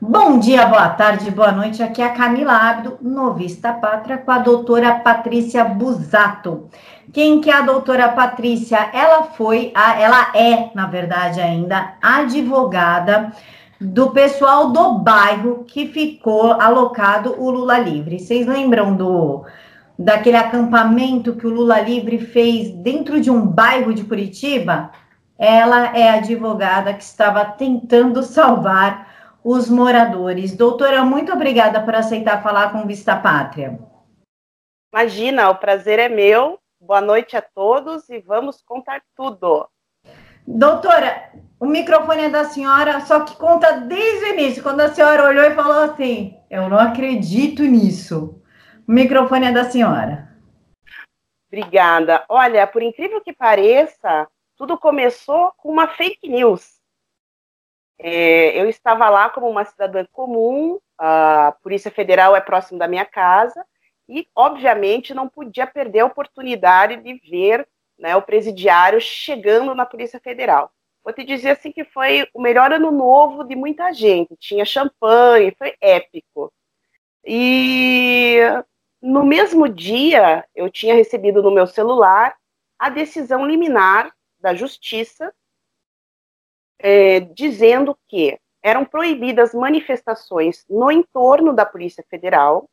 Bom dia, boa tarde, boa noite. Aqui é a Camila Abdo, novista pátria, com a doutora Patrícia Busato. Quem que é a doutora Patrícia? Ela foi, a, ela é, na verdade, ainda advogada do pessoal do bairro que ficou alocado o Lula Livre. Vocês lembram do daquele acampamento que o Lula Livre fez dentro de um bairro de Curitiba? Ela é a advogada que estava tentando salvar os moradores. Doutora, muito obrigada por aceitar falar com Vista Pátria. Imagina, o prazer é meu. Boa noite a todos e vamos contar tudo. Doutora, o microfone é da senhora, só que conta desde o início, quando a senhora olhou e falou assim: Eu não acredito nisso. O microfone é da senhora. Obrigada. Olha, por incrível que pareça, tudo começou com uma fake news. É, eu estava lá como uma cidadã comum, a Polícia Federal é próximo da minha casa, e, obviamente, não podia perder a oportunidade de ver né, o presidiário chegando na Polícia Federal. Vou te dizer assim que foi o melhor ano novo de muita gente. Tinha champanhe, foi épico. E no mesmo dia, eu tinha recebido no meu celular a decisão liminar da Justiça é, dizendo que eram proibidas manifestações no entorno da Polícia Federal,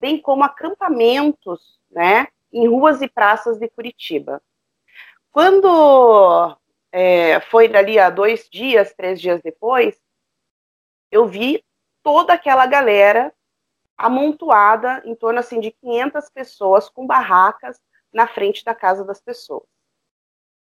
bem como acampamentos né, em ruas e praças de Curitiba. Quando é, foi dali há dois dias, três dias depois, eu vi toda aquela galera amontoada, em torno assim, de 500 pessoas com barracas na frente da casa das pessoas.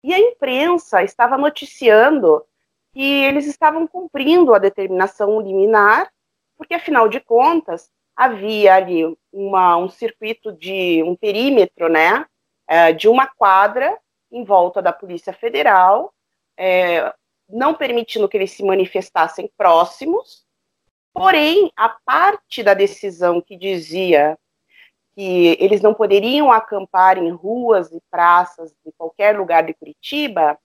E a imprensa estava noticiando que eles estavam cumprindo a determinação liminar, porque afinal de contas havia ali uma, um circuito de um perímetro, né, é, de uma quadra em volta da Polícia Federal, é, não permitindo que eles se manifestassem próximos, porém a parte da decisão que dizia que eles não poderiam acampar em ruas e praças de qualquer lugar de Curitiba,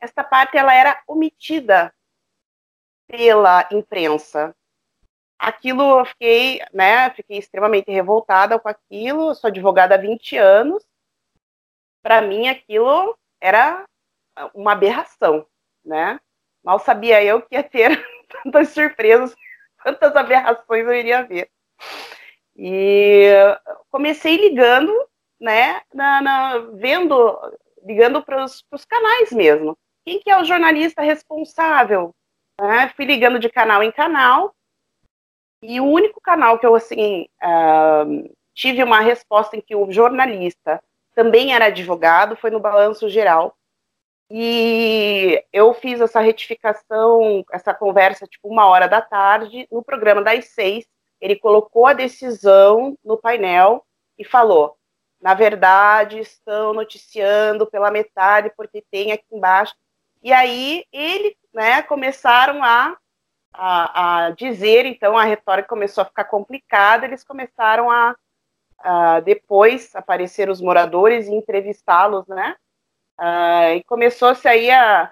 esta parte ela era omitida pela imprensa. Aquilo eu fiquei, né, fiquei extremamente revoltada com aquilo, eu sou advogada há 20 anos. Para mim aquilo era uma aberração, né? Mal sabia eu que ia ter tantas surpresas, quantas aberrações eu iria ver. E comecei ligando, né, na, na vendo, ligando para os canais mesmo quem que é o jornalista responsável? Né? Fui ligando de canal em canal, e o único canal que eu, assim, uh, tive uma resposta em que o jornalista também era advogado foi no Balanço Geral. E eu fiz essa retificação, essa conversa, tipo, uma hora da tarde, no programa das seis. Ele colocou a decisão no painel e falou: na verdade, estão noticiando pela metade, porque tem aqui embaixo. E aí ele, né, começaram a, a, a, dizer, então a retórica começou a ficar complicada, eles começaram a, a depois aparecer os moradores e entrevistá-los, né? Uh, e começou-se aí a.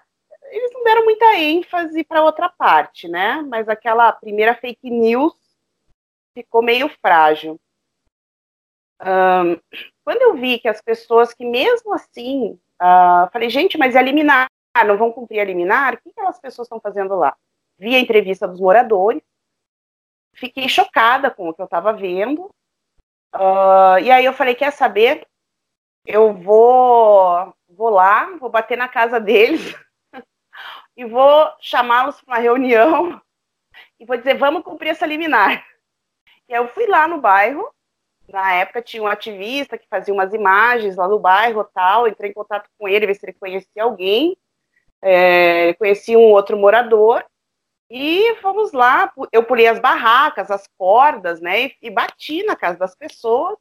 Eles não deram muita ênfase para outra parte, né? Mas aquela primeira fake news ficou meio frágil. Um, quando eu vi que as pessoas que mesmo assim, uh, falei, gente, mas eliminar ah, não vão cumprir a liminar, o que aquelas pessoas estão fazendo lá? Vi a entrevista dos moradores, fiquei chocada com o que eu estava vendo, uh, e aí eu falei, quer saber? Eu vou, vou lá, vou bater na casa deles e vou chamá-los para uma reunião e vou dizer, vamos cumprir essa liminar. E aí eu fui lá no bairro, na época tinha um ativista que fazia umas imagens lá no bairro tal, entrei em contato com ele, ver se ele conhecia alguém, é, conheci um outro morador e fomos lá. Eu pulei as barracas, as cordas, né? E, e bati na casa das pessoas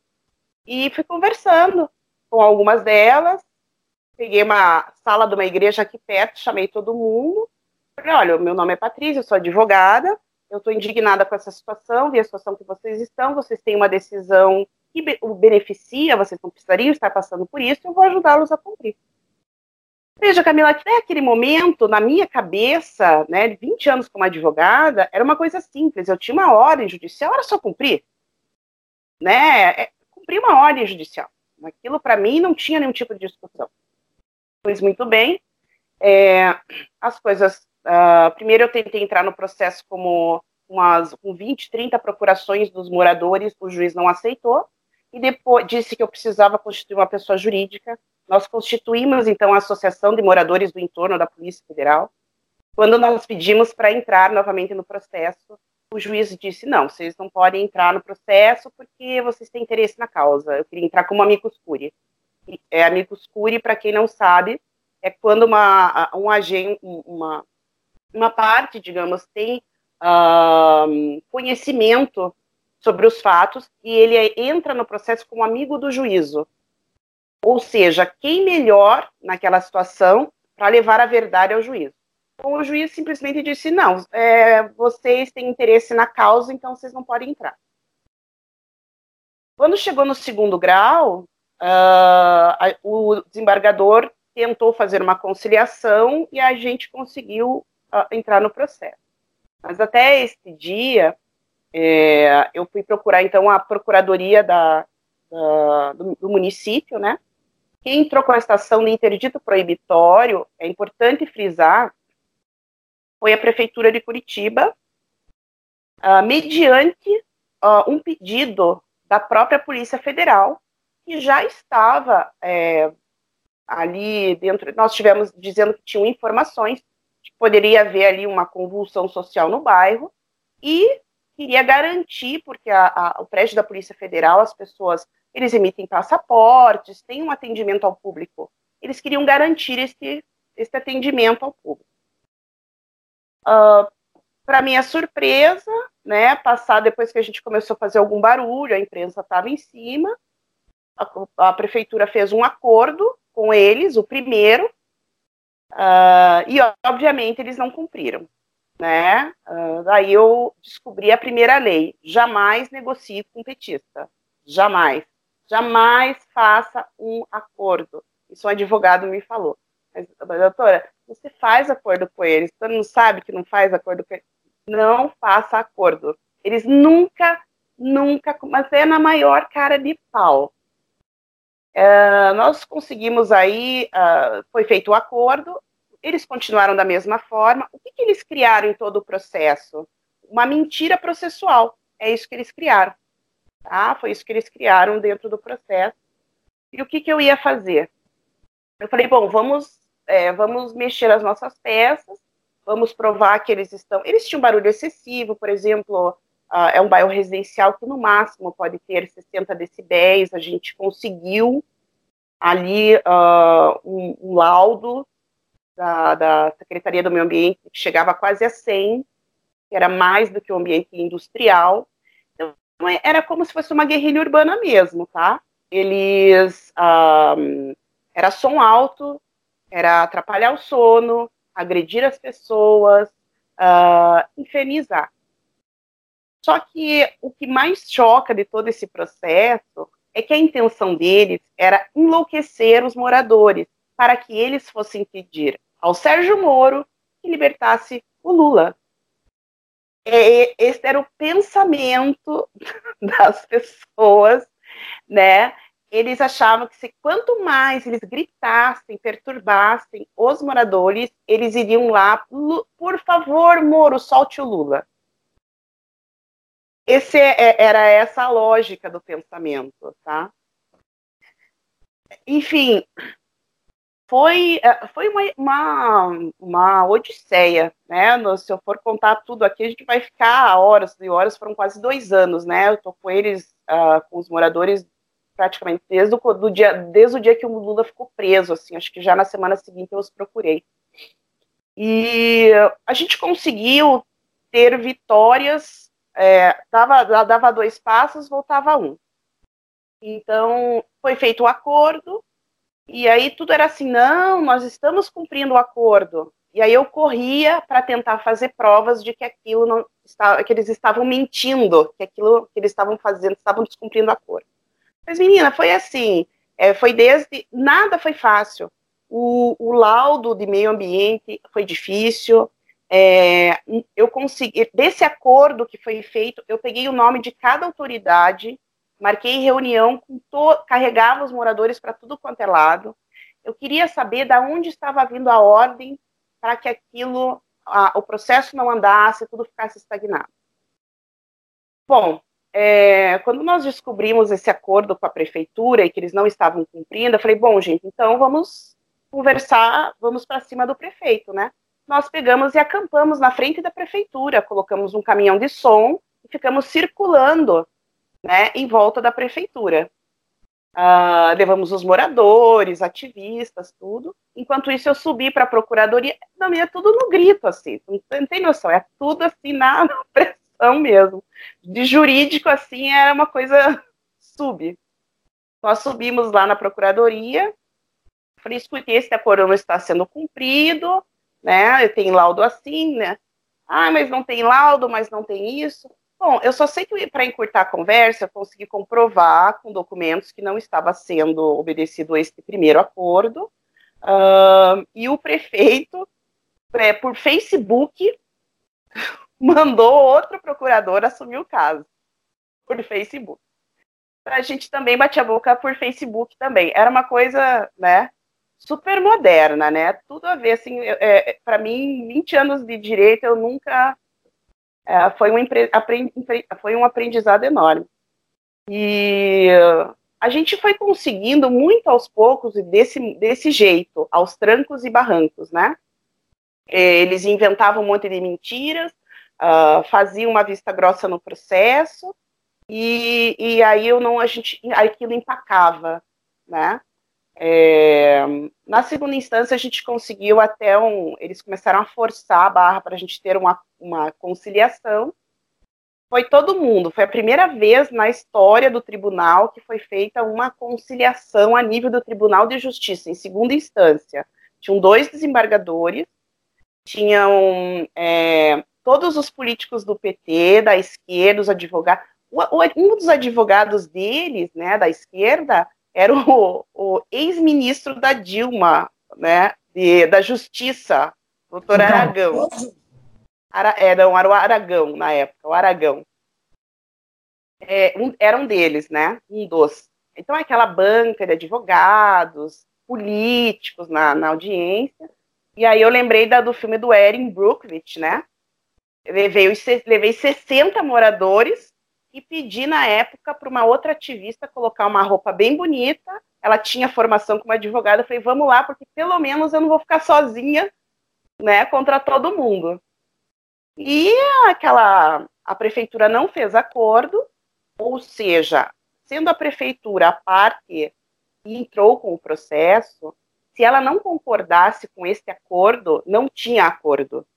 e fui conversando com algumas delas. Peguei uma sala de uma igreja aqui perto, chamei todo mundo. Falei, olha, meu nome é Patrícia, eu sou advogada, eu estou indignada com essa situação, vi a situação que vocês estão, vocês têm uma decisão que o beneficia, vocês não precisariam estar passando por isso, eu vou ajudá-los a cumprir. Veja, Camila, até aquele momento, na minha cabeça, né, 20 anos como advogada, era uma coisa simples. Eu tinha uma ordem judicial, era só cumprir. Né? É, cumprir uma ordem judicial. Aquilo, para mim, não tinha nenhum tipo de discussão. Pois muito bem. É, as coisas. Uh, primeiro, eu tentei entrar no processo como umas, com 20, 30 procurações dos moradores, o juiz não aceitou. E depois disse que eu precisava constituir uma pessoa jurídica nós constituímos, então, a Associação de Moradores do Entorno da Polícia Federal. Quando nós pedimos para entrar novamente no processo, o juiz disse: não, vocês não podem entrar no processo porque vocês têm interesse na causa. Eu queria entrar como amicus curiae. É, amicus curiae, para quem não sabe, é quando uma, um agente, uma, uma parte, digamos, tem uh, conhecimento sobre os fatos e ele entra no processo como amigo do juízo. Ou seja, quem melhor naquela situação para levar a verdade ao juiz? Então, o juiz simplesmente disse: não, é, vocês têm interesse na causa, então vocês não podem entrar. Quando chegou no segundo grau, uh, o desembargador tentou fazer uma conciliação e a gente conseguiu uh, entrar no processo. Mas até esse dia, é, eu fui procurar então a procuradoria da, da do, do, município, né? Quem entrou com a estação de interdito proibitório, é importante frisar, foi a Prefeitura de Curitiba, uh, mediante uh, um pedido da própria Polícia Federal, que já estava é, ali dentro. Nós tivemos dizendo que tinham informações que poderia haver ali uma convulsão social no bairro e queria garantir, porque a, a, o prédio da Polícia Federal, as pessoas eles emitem passaportes, têm um atendimento ao público. Eles queriam garantir esse, esse atendimento ao público. Uh, ah, Para minha surpresa, né, passar depois que a gente começou a fazer algum barulho, a imprensa estava em cima, a, a, prefeitura fez um acordo com eles, o primeiro, uh, e obviamente eles não cumpriram. Né? Uh, daí eu descobri a primeira lei: jamais negocie com petista, jamais jamais faça um acordo. Isso um advogado me falou. Mas, doutora, você faz acordo com eles, você não sabe que não faz acordo com eles? Não faça acordo. Eles nunca, nunca, mas é na maior cara de pau. Uh, nós conseguimos aí, uh, foi feito o acordo, eles continuaram da mesma forma. O que, que eles criaram em todo o processo? Uma mentira processual. É isso que eles criaram. Tá? Foi isso que eles criaram dentro do processo. E o que, que eu ia fazer? Eu falei, bom, vamos, é, vamos mexer as nossas peças, vamos provar que eles estão. Eles tinham barulho excessivo, por exemplo, uh, é um bairro residencial que no máximo pode ter 60 decibéis. A gente conseguiu ali uh, um, um, laudo da, da, Secretaria do Meio Ambiente que chegava quase a 100, que era mais do que o ambiente industrial. É, era como se fosse uma guerrilha urbana mesmo, tá? Eles. Um, era som alto, era atrapalhar o sono, agredir as pessoas, uh, infernizar. Só que o que mais choca de todo esse processo é que a intenção deles era enlouquecer os moradores, para que eles fossem pedir ao Sérgio Moro que libertasse o Lula é, esse era o pensamento das pessoas, né? Eles achavam que se quanto mais eles gritassem, perturbassem os moradores, eles iriam lá, por favor, Moro, solte o Lula. Esse é, é, era essa a lógica do pensamento, tá? Enfim, foi, é, foi uma, uma, uma odisseia, né? Se eu for contar tudo aqui, a gente vai ficar horas e horas, foram quase dois anos, né? Eu tô com eles, uh, com os moradores, praticamente desde o, do dia, desde o dia que o Lula ficou preso, assim, acho que já na semana seguinte eu os procurei. E a gente conseguiu ter vitórias, é, dava, dava dois passos, voltava um. Então, foi feito o acordo, e aí tudo era assim, não, nós estamos cumprindo o acordo. E aí eu corria para tentar fazer provas de que aquilo não estava, que eles estavam mentindo, que aquilo que eles estavam fazendo estavam descumprindo o acordo. Mas menina, foi assim, é, foi desde nada foi fácil. O, o laudo de meio ambiente foi difícil. É, eu consegui, desse acordo que foi feito, eu peguei o nome de cada autoridade, marquei reunião, carregava os moradores para tudo quanto é lado. Eu queria saber da onde estava vindo a ordem para que aquilo, a, o processo não andasse, tudo ficasse estagnado. Bom, é, quando nós descobrimos esse acordo com a prefeitura e que eles não estavam cumprindo, eu falei, bom, gente, então vamos conversar, vamos para cima do prefeito, né? Nós pegamos e acampamos na frente da prefeitura, colocamos um caminhão de som e ficamos circulando, né, em volta da prefeitura. Uh, levamos os moradores, ativistas, tudo. Enquanto isso, eu subi para a procuradoria. Não, é tudo no grito, assim. Não tem noção, é tudo assim na pressão mesmo. De jurídico, assim, era uma coisa sub. Nós subimos lá na procuradoria. Falei, escute, esse acordo não está sendo cumprido, né? Tem laudo assim, né? Ah, mas não tem laudo, mas não tem isso. Bom, eu só sei que para encurtar a conversa, eu consegui comprovar com documentos que não estava sendo obedecido este primeiro acordo. Uh, e o prefeito, é, por Facebook, mandou outro procurador assumir o caso, por Facebook. A gente também bate a boca por Facebook também. Era uma coisa, né, super moderna, né? Tudo a ver, assim, é, é para mim, 20 anos de direito, eu nunca é, foi, um foi um aprendizado enorme. E a gente foi conseguindo muito aos poucos e desse, desse jeito, aos trancos e barrancos, né? É, eles inventavam um monte de mentiras, uh, faziam uma vista grossa no processo, e, e aí eu não, a gente, aquilo empacava, né? É, na segunda instância, a gente conseguiu até um. Eles começaram a forçar a barra para a gente ter uma, uma conciliação. Foi todo mundo, foi a primeira vez na história do tribunal que foi feita uma conciliação a nível do Tribunal de Justiça, em segunda instância. Tinham dois desembargadores, tinham é, todos os políticos do PT, da esquerda, os advogados. Um dos advogados deles, né, da esquerda, era o, o ex-ministro da Dilma, né, de, da Justiça, doutor Aragão. Ara, era, é, era o Aragão na época, o Aragão. É, um, era um deles, né, um dos. Então, aquela banca de advogados, políticos na, na audiência, e aí eu lembrei da, do filme do Erin Brockovich, né, levei, levei 60 moradores e pedi na época para uma outra ativista colocar uma roupa bem bonita. Ela tinha formação como advogada. Eu falei, vamos lá, porque pelo menos eu não vou ficar sozinha, né, contra todo mundo. E aquela a prefeitura não fez acordo, ou seja, sendo a prefeitura a parte que entrou com o processo, se ela não concordasse com esse acordo, não tinha acordo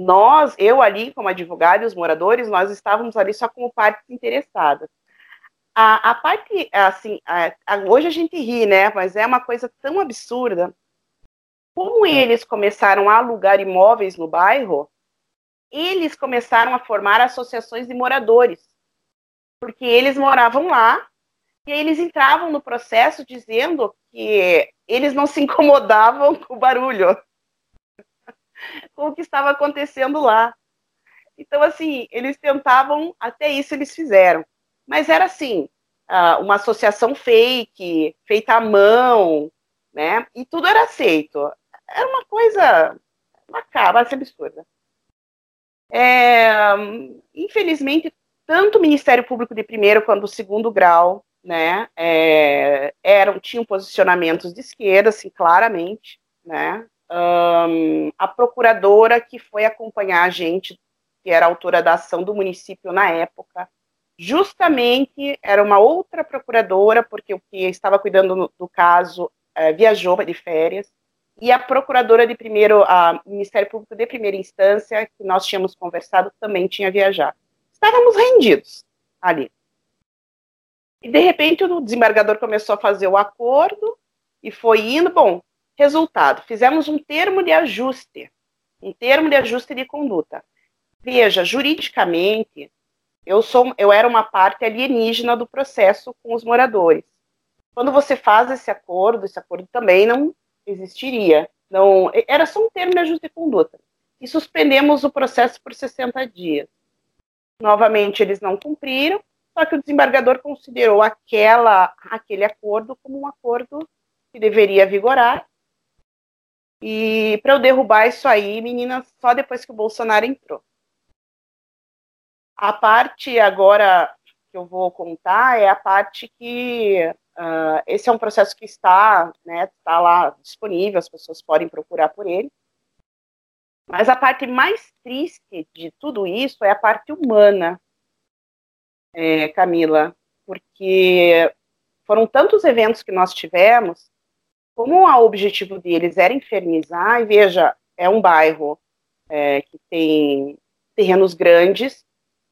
nós, eu ali como advogado e os moradores, nós estávamos ali só como partes interessadas. A, a parte, assim, a, a, hoje a gente ri, né, mas é uma coisa tão absurda. Como eles começaram a alugar imóveis no bairro, eles começaram a formar associações de moradores, porque eles moravam lá e eles entravam no processo dizendo que eles não se incomodavam com o barulho com o que estava acontecendo lá. Então, assim, eles tentavam, até isso eles fizeram. Mas era assim, uma associação fake, feita à mão, né? E tudo era aceito. Era uma coisa macabra, absurda. É, infelizmente, tanto o Ministério Público de primeiro quanto o segundo grau, né, é, eram tinham posicionamentos de esquerda, assim, claramente, né, um, a procuradora que foi acompanhar a gente, que era autora da ação do município na época, justamente era uma outra procuradora, porque o que estava cuidando do caso é, viajou de férias, e a procuradora de primeiro, a Ministério Público de primeira instância, que nós tínhamos conversado, também tinha viajado. Estávamos rendidos ali. E de repente o desembargador começou a fazer o acordo e foi indo. Bom, Resultado: fizemos um termo de ajuste, um termo de ajuste de conduta. Veja, juridicamente, eu sou, eu era uma parte alienígena do processo com os moradores. Quando você faz esse acordo, esse acordo também não existiria. Não, era só um termo de ajuste de conduta. E suspendemos o processo por 60 dias. Novamente, eles não cumpriram, só que o desembargador considerou aquela, aquele acordo como um acordo que deveria vigorar. E para eu derrubar isso aí, meninas, só depois que o Bolsonaro entrou. A parte agora que eu vou contar é a parte que uh, esse é um processo que está, né, está lá disponível, as pessoas podem procurar por ele. Mas a parte mais triste de tudo isso é a parte humana, é, Camila, porque foram tantos eventos que nós tivemos, como o objetivo deles era infernizar, e veja, é um bairro é, que tem terrenos grandes,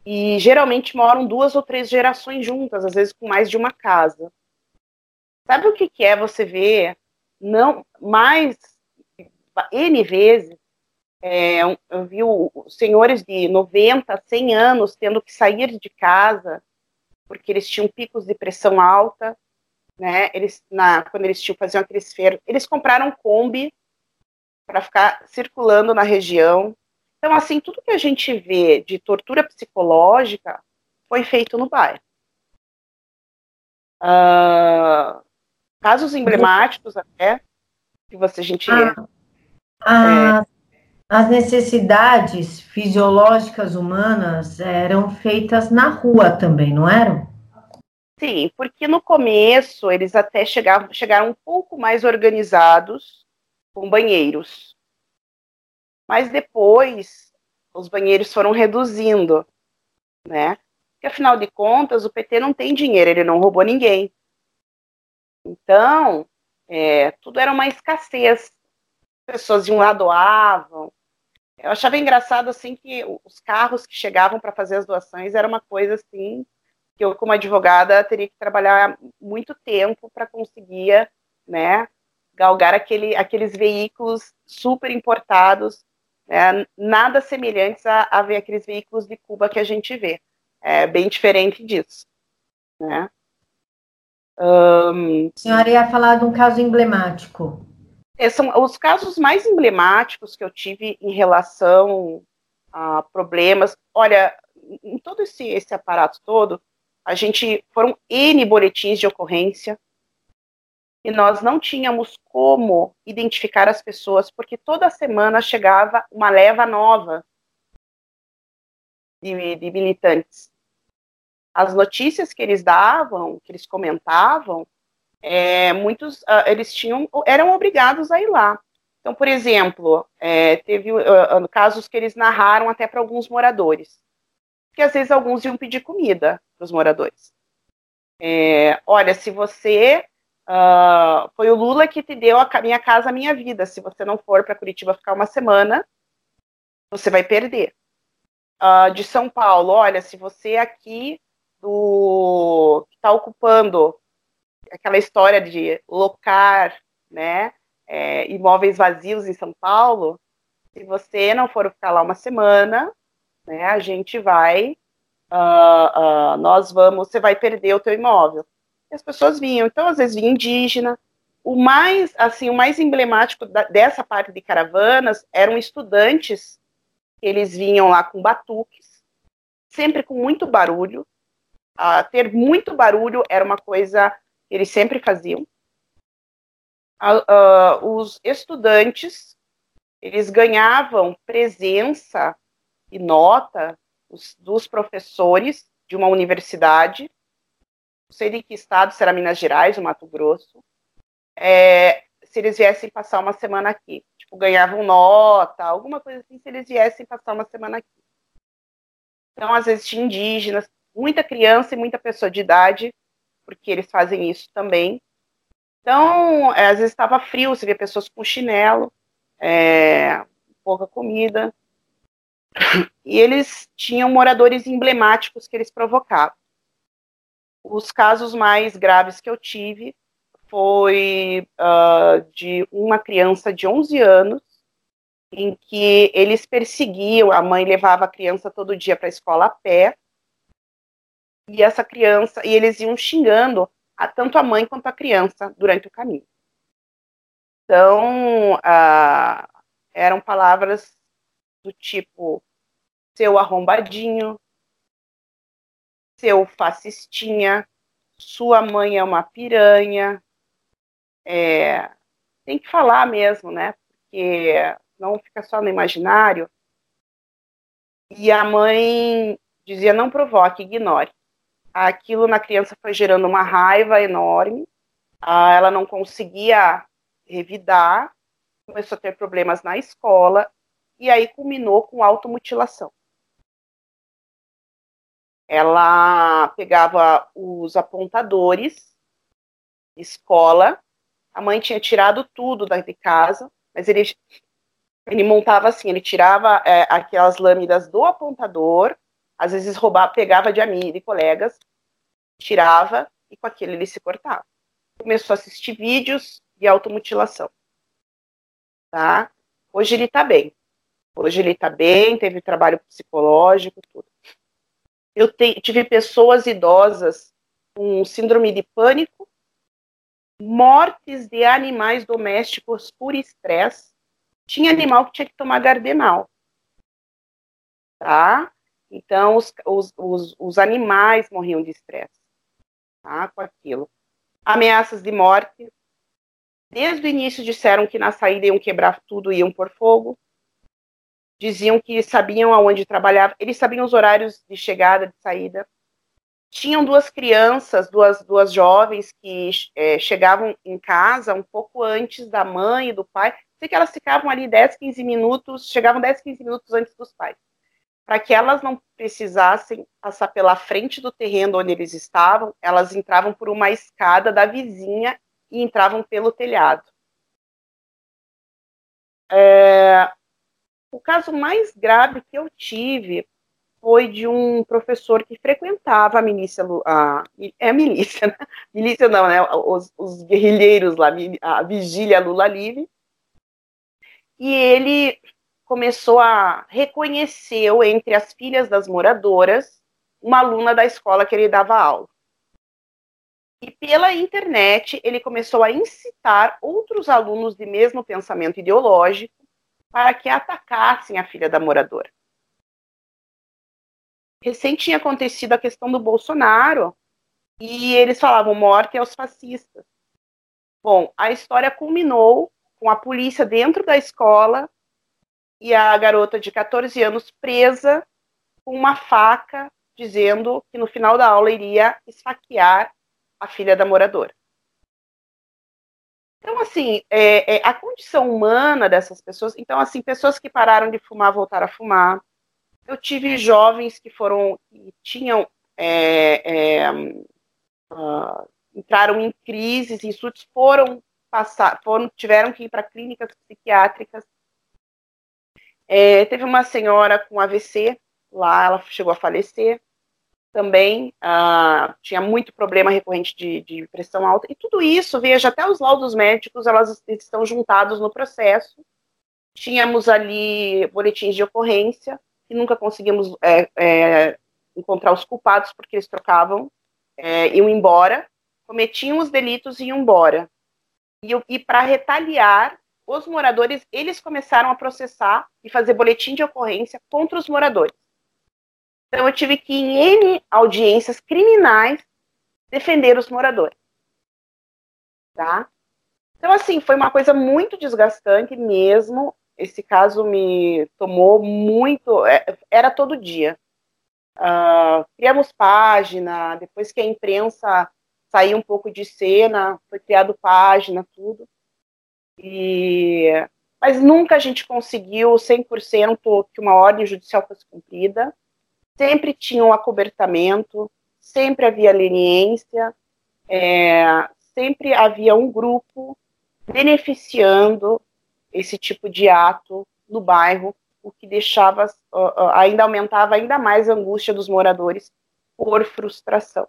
e geralmente moram duas ou três gerações juntas, às vezes com mais de uma casa. Sabe o que, que é você ver não mais N vezes é, eu vi senhores de 90, 100 anos tendo que sair de casa porque eles tinham picos de pressão alta, né? Eles na quando eles tinham faziam aqueles feiros, eles compraram Kombi para ficar circulando na região. Então, assim, tudo que a gente vê de tortura psicológica foi feito no bairro. Uh, casos emblemáticos até, que você, a gente... Ah, ah, as necessidades fisiológicas humanas eram feitas na rua também, não eram? Sim, porque no começo eles até chegavam, chegaram um pouco mais organizados com banheiros. Mas depois os banheiros foram reduzindo, né? Porque afinal de contas o PT não tem dinheiro, ele não roubou ninguém. Então, é, tudo era uma escassez. Pessoas iam lá doavam. Eu achava engraçado assim que os carros que chegavam para fazer as doações era uma coisa assim que eu como advogada teria que trabalhar muito tempo para conseguir, né, galgar aquele, aqueles veículos super importados é, nada semelhantes a, a, ver aqueles veículos de Cuba que a gente vê. É bem diferente disso. Né? Um, a senhora ia falar de um caso emblemático. É, são os casos mais emblemáticos que eu tive em relação a problemas. Olha, em todo esse, esse aparato todo, a gente foram N boletins de ocorrência, e nós não tínhamos como identificar as pessoas, porque toda semana chegava uma leva nova de, de militantes. As notícias que eles davam, que eles comentavam, é, muitos uh, eles tinham eram obrigados a ir lá. Então, por exemplo, é, teve uh, casos que eles narraram até para alguns moradores, que às vezes alguns iam pedir comida para os moradores. É, olha, se você Uh, foi o Lula que te deu a minha casa, a minha vida. Se você não for para Curitiba ficar uma semana, você vai perder. Uh, de São Paulo, olha, se você aqui do que está ocupando aquela história de locar, né, é, imóveis vazios em São Paulo, se você não for ficar lá uma semana, né, a gente vai, uh, nós vamos, você vai perder o teu imóvel e as pessoas vinham. Então, às vezes vinha indígena. O mais, assim, o mais emblemático da, dessa parte de caravanas eram estudantes. Eles vinham lá com batuques, sempre com muito barulho. Uh, ter muito barulho era uma coisa que eles sempre faziam. Uh, uh, os estudantes eles ganhavam presença e nota dos, dos professores de uma universidade não sei de que estado, será Minas Gerais ou Mato Grosso, é, se eles viessem passar uma semana aqui. Tipo, ganhavam nota, alguma coisa assim, se eles viessem passar uma semana aqui. Então, às vezes, tinha indígenas, muita criança e muita pessoa de idade, porque eles fazem isso também. Então, é, às vezes estava frio, você via pessoas com chinelo, é, pouca comida. E eles tinham moradores emblemáticos que eles provocavam. Os casos mais graves que eu tive foi uh, de uma criança de 11 anos, em que eles perseguiam, a mãe levava a criança todo dia para a escola a pé, e essa criança, e eles iam xingando a, tanto a mãe quanto a criança durante o caminho. Então, ah, eram palavras do tipo seu arrombadinho, seu fascistinha, sua mãe é uma piranha. É, tem que falar mesmo, né? Porque não fica só no imaginário. E a mãe dizia: não provoque, ignore. Aquilo na criança foi gerando uma raiva enorme. Ah, ela não conseguia revidar, começou a ter problemas na escola e aí culminou com automutilação. Ela pegava os apontadores, escola, a mãe tinha tirado tudo da de casa, mas ele, ele montava assim, ele tirava é, aquelas lâminas do apontador, às vezes roubava, pegava de amigos, de colegas, tirava e com aquilo ele se cortava. Começou a assistir vídeos de automutilação. Tá? Hoje ele está bem. Hoje ele está bem, teve trabalho psicológico, tudo. Eu te, tive pessoas idosas com síndrome de pânico, mortes de animais domésticos por estresse. Tinha animal que tinha que tomar gardenal. Tá? Então, os, os, os, os animais morriam de estresse tá? com aquilo. Ameaças de morte, Desde o início disseram que na saída iam quebrar tudo iam por fogo. Diziam que sabiam aonde trabalhava, eles sabiam os horários de chegada, de saída. Tinham duas crianças, duas, duas jovens que é, chegavam em casa um pouco antes da mãe e do pai. Sei que elas ficavam ali 10, 15 minutos, chegavam 10, 15 minutos antes dos pais. Para que elas não precisassem passar pela frente do terreno onde eles estavam, elas entravam por uma escada da vizinha e entravam pelo telhado. É, o caso mais grave que eu tive foi de um professor que frequentava a milícia, a, é a milícia, né? milícia não, né? Os, os, guerrilheiros lá, a vigília Lula Livre, e ele começou a reconhecer entre as filhas das moradoras uma aluna da escola que ele dava aula. E pela internet, ele começou a incitar outros alunos de mesmo pensamento ideológico para que atacassem a filha da moradora. Recém tinha acontecido a questão do Bolsonaro e eles falavam morte aos fascistas. Bom, a história culminou com a polícia dentro da escola e a garota de 14 anos presa com uma faca, dizendo que no final da aula iria esfaquear a filha da moradora. Então, assim, é, é, a condição humana dessas pessoas. Então, assim, pessoas que pararam de fumar voltaram a fumar. Eu tive jovens que foram, que tinham, é, é uh, entraram em crises, em surtos, foram passar, foram, tiveram que ir para clínicas psiquiátricas. É, teve uma senhora com AVC lá, ela chegou a falecer também uh, tinha muito problema recorrente de, de, pressão alta. E tudo isso, veja, até os laudos médicos, elas estão juntados no processo. Tínhamos ali boletins de ocorrência, e nunca conseguimos é, é, encontrar os culpados, porque eles trocavam, é, iam embora, cometiam os delitos e iam embora. E, e para retaliar, os moradores, eles começaram a processar e fazer boletim de ocorrência contra os moradores. Então eu tive que, em N audiências criminais, defender os moradores. Tá? Então, assim, foi uma coisa muito desgastante mesmo. Esse caso me tomou muito. É, era todo dia. Uh, criamos página, depois que a imprensa saiu um pouco de cena, foi criado página, tudo. E... Mas nunca a gente conseguiu 100% que uma ordem judicial fosse cumprida sempre tinha um acobertamento, sempre havia leniência, é, sempre havia um grupo beneficiando esse tipo de ato no bairro, o que deixava, ainda aumentava ainda mais a angústia dos moradores por frustração.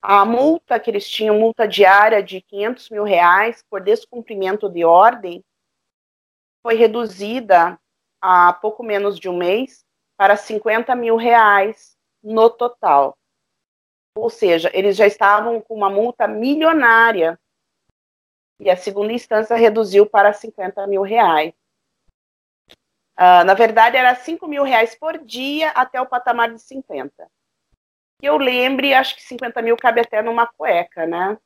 A multa que eles tinham, multa diária de 500 mil reais por descumprimento de ordem, foi reduzida a pouco menos de um mês para 50 mil reais no total. Ou seja, eles já estavam com uma multa milionária. e a segunda instância reduziu para 50 mil reais. Uh, na verdade, era 5 mil reais por dia até o patamar de 50. Que eu lembre, acho que 50 mil cabe até numa cueca, né?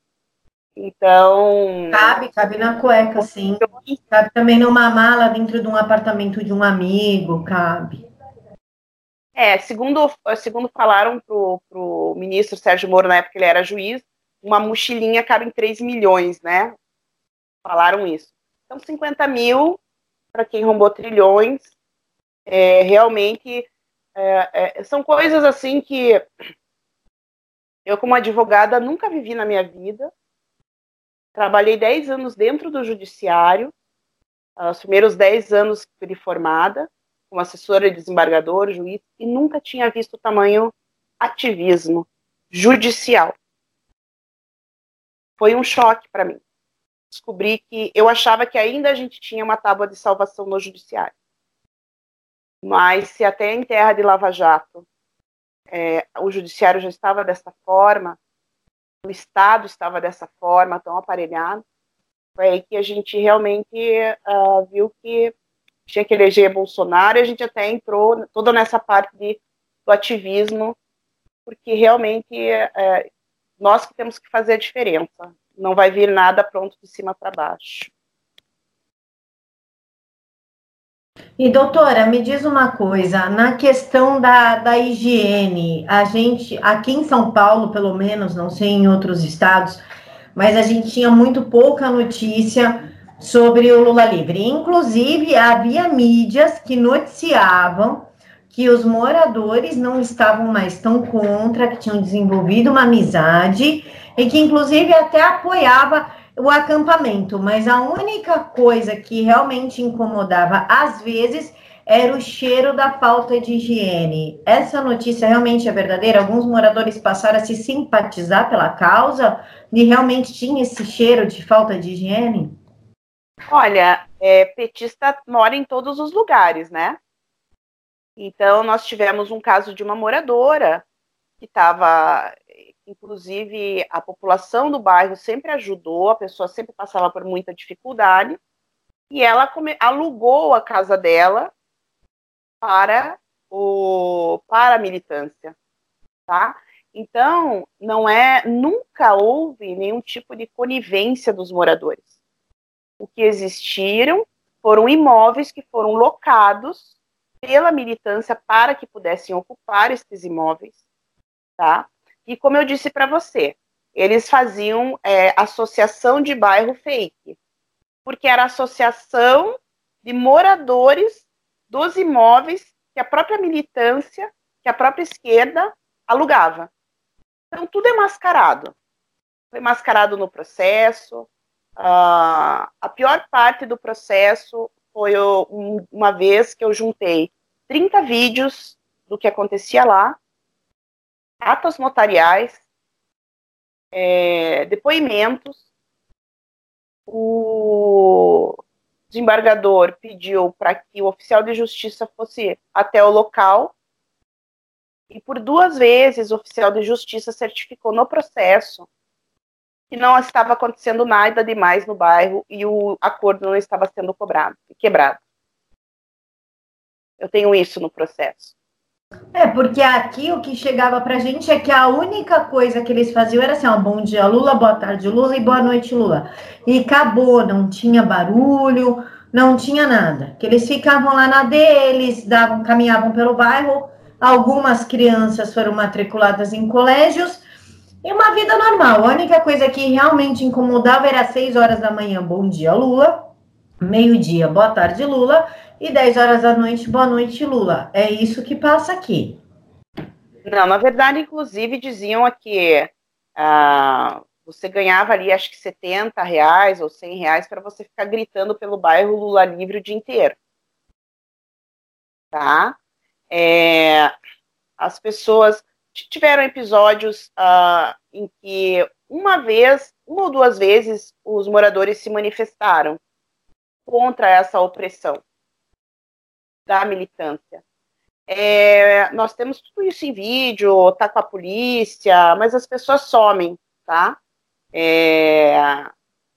Então. Cabe, cabe na cueca, sim. Cabe também numa mala dentro de um apartamento de um amigo, cabe. É, segundo, segundo falaram pro, pro ministro Sérgio Moro, na época que ele era juiz, uma mochilinha cabe em 3 milhões, né? Falaram isso. Então, 50 mil para quem roubou trilhões. É, realmente é, é, são coisas assim que eu, como advogada, nunca vivi na minha vida. Trabalhei 10 anos dentro do judiciário, os primeiros 10 anos fui formada, como assessora de desembargador, juiz, e nunca tinha visto o tamanho ativismo judicial. Foi um choque para mim descobri que eu achava que ainda a gente tinha uma tábua de salvação no judiciário. Mas se até em terra de Lava Jato é, o judiciário já estava dessa forma, o Estado estava dessa forma, tão aparelhado, foi aí que a gente realmente uh, viu que tinha que eleger Bolsonaro a gente até entrou toda nessa parte de, do ativismo, porque realmente é, nós que temos que fazer a diferença não vai vir nada pronto de cima para baixo. E doutora, me diz uma coisa, na questão da, da higiene, a gente, aqui em São Paulo, pelo menos, não sei em outros estados, mas a gente tinha muito pouca notícia sobre o Lula livre. Inclusive, havia mídias que noticiavam que os moradores não estavam mais tão contra, que tinham desenvolvido uma amizade e que inclusive até apoiava o acampamento, mas a única coisa que realmente incomodava às vezes era o cheiro da falta de higiene. Essa notícia realmente é verdadeira? Alguns moradores passaram a se simpatizar pela causa e realmente tinha esse cheiro de falta de higiene? Olha, é, petista mora em todos os lugares, né? Então, nós tivemos um caso de uma moradora que estava Inclusive, a população do bairro sempre ajudou, a pessoa sempre passava por muita dificuldade, e ela alugou a casa dela para, o, para a militância. Tá? Então, não é, nunca houve nenhum tipo de conivência dos moradores. O que existiram foram imóveis que foram locados pela militância para que pudessem ocupar esses imóveis, tá? E como eu disse para você, eles faziam é, associação de bairro fake, porque era associação de moradores dos imóveis que a própria militância, que a própria esquerda alugava. Então, tudo é mascarado. Foi mascarado no processo. Uh, a pior parte do processo foi um, uma vez que eu juntei 30 vídeos do que acontecia lá atos notariais, é, depoimentos. O desembargador pediu para que o oficial de justiça fosse até o local e por duas vezes o oficial de justiça certificou no processo que não estava acontecendo nada demais no bairro e o acordo não estava sendo cobrado, quebrado. Eu tenho isso no processo. É, porque aqui o que chegava pra gente é que a única coisa que eles faziam era assim, ó, bom dia Lula, boa tarde Lula e boa noite Lula. E acabou, não tinha barulho, não tinha nada. Que eles ficavam lá na deles, davam, caminhavam pelo bairro, algumas crianças foram matriculadas em colégios, e uma vida normal. A única coisa que realmente incomodava era às seis horas da manhã, bom dia Lula, meio-dia, boa tarde Lula, e 10 horas da noite, boa noite, Lula. É isso que passa aqui. Não, na verdade, inclusive, diziam que ah, você ganhava ali, acho que 70 reais ou 100 reais para você ficar gritando pelo bairro Lula livre o dia inteiro. Tá? É, as pessoas tiveram episódios ah, em que uma vez, uma ou duas vezes, os moradores se manifestaram contra essa opressão da militância. É, nós temos tudo isso em vídeo, tá com a polícia, mas as pessoas somem, tá? É,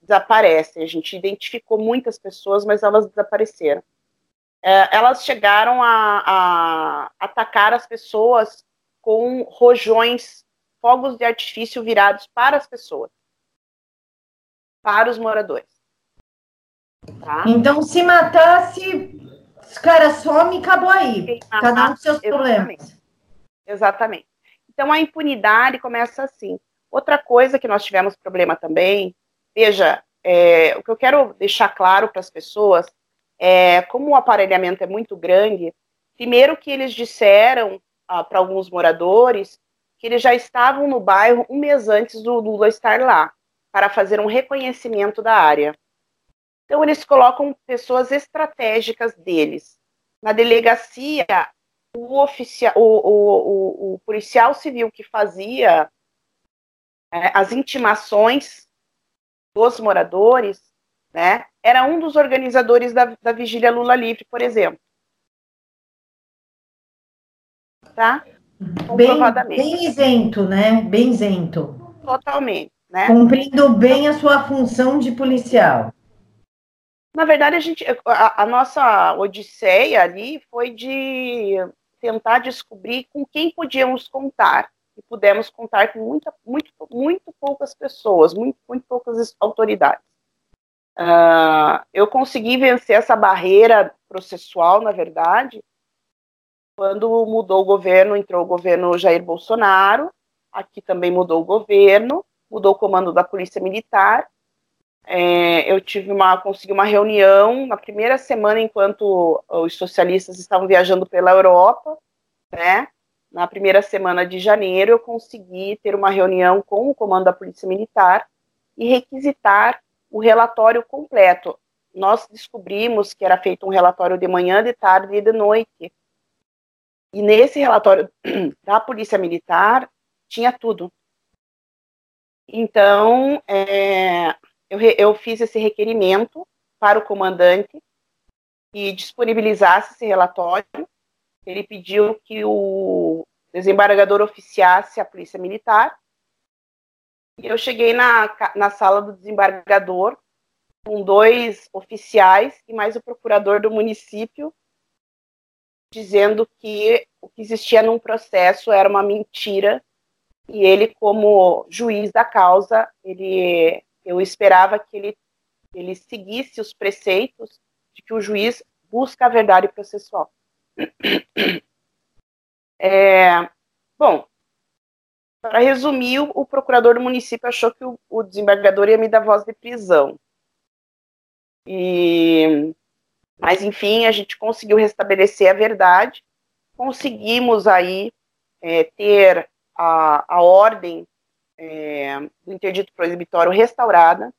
desaparecem. A gente identificou muitas pessoas, mas elas desapareceram. É, elas chegaram a, a atacar as pessoas com rojões, fogos de artifício virados para as pessoas, para os moradores. Tá? Então, se matasse, os caras somem e acabou aí. Cada um com seus Exatamente. problemas. Exatamente. Então, a impunidade começa assim. Outra coisa que nós tivemos problema também, veja, é, o que eu quero deixar claro para as pessoas é como o aparelhamento é muito grande, primeiro que eles disseram para alguns moradores que eles já estavam no bairro um mês antes do Lula estar lá, para fazer um reconhecimento da área. Então, eles colocam pessoas estratégicas deles. Na delegacia, o, oficial, o, o, o, o policial civil que fazia é, as intimações dos moradores, né, era um dos organizadores da, da Vigília Lula Livre, por exemplo. Tá? Bem, bem isento, né? Bem isento. Totalmente, né? Cumprindo bem a sua função de policial. Na verdade, a gente, a, a nossa odisseia ali foi de tentar descobrir com quem podíamos contar e pudemos contar com muita, muito, muito poucas pessoas, muito, muito poucas autoridades. Uh, eu consegui vencer essa barreira processual, na verdade, quando mudou o governo, entrou o governo Jair Bolsonaro, aqui também mudou o governo, mudou o comando da Polícia Militar. É, eu tive uma, consegui uma reunião na primeira semana enquanto os socialistas estavam viajando pela Europa, né? na primeira semana de janeiro, eu consegui ter uma reunião com o comando da Polícia Militar e requisitar o relatório completo. Nós descobrimos que era feito um relatório de manhã, de tarde e de noite. E nesse relatório da Polícia Militar tinha tudo. Então, é, eu, eu fiz esse requerimento para o comandante que disponibilizasse esse relatório ele pediu que o desembargador oficiasse a polícia militar. E eu cheguei na, na sala do desembargador com dois oficiais e mais o procurador do município, dizendo que o que existia num processo era uma mentira e ele, como juiz da causa, ele, eu esperava que ele, ele seguisse os preceitos de que o juiz busca a verdade processual. É, bom, para resumir, o, procurador do município achou que o, o, desembargador ia me dar voz de prisão. E, mas, enfim, a gente conseguiu restabelecer a verdade, conseguimos aí é, ter a, a ordem é, do interdito proibitório restaurada,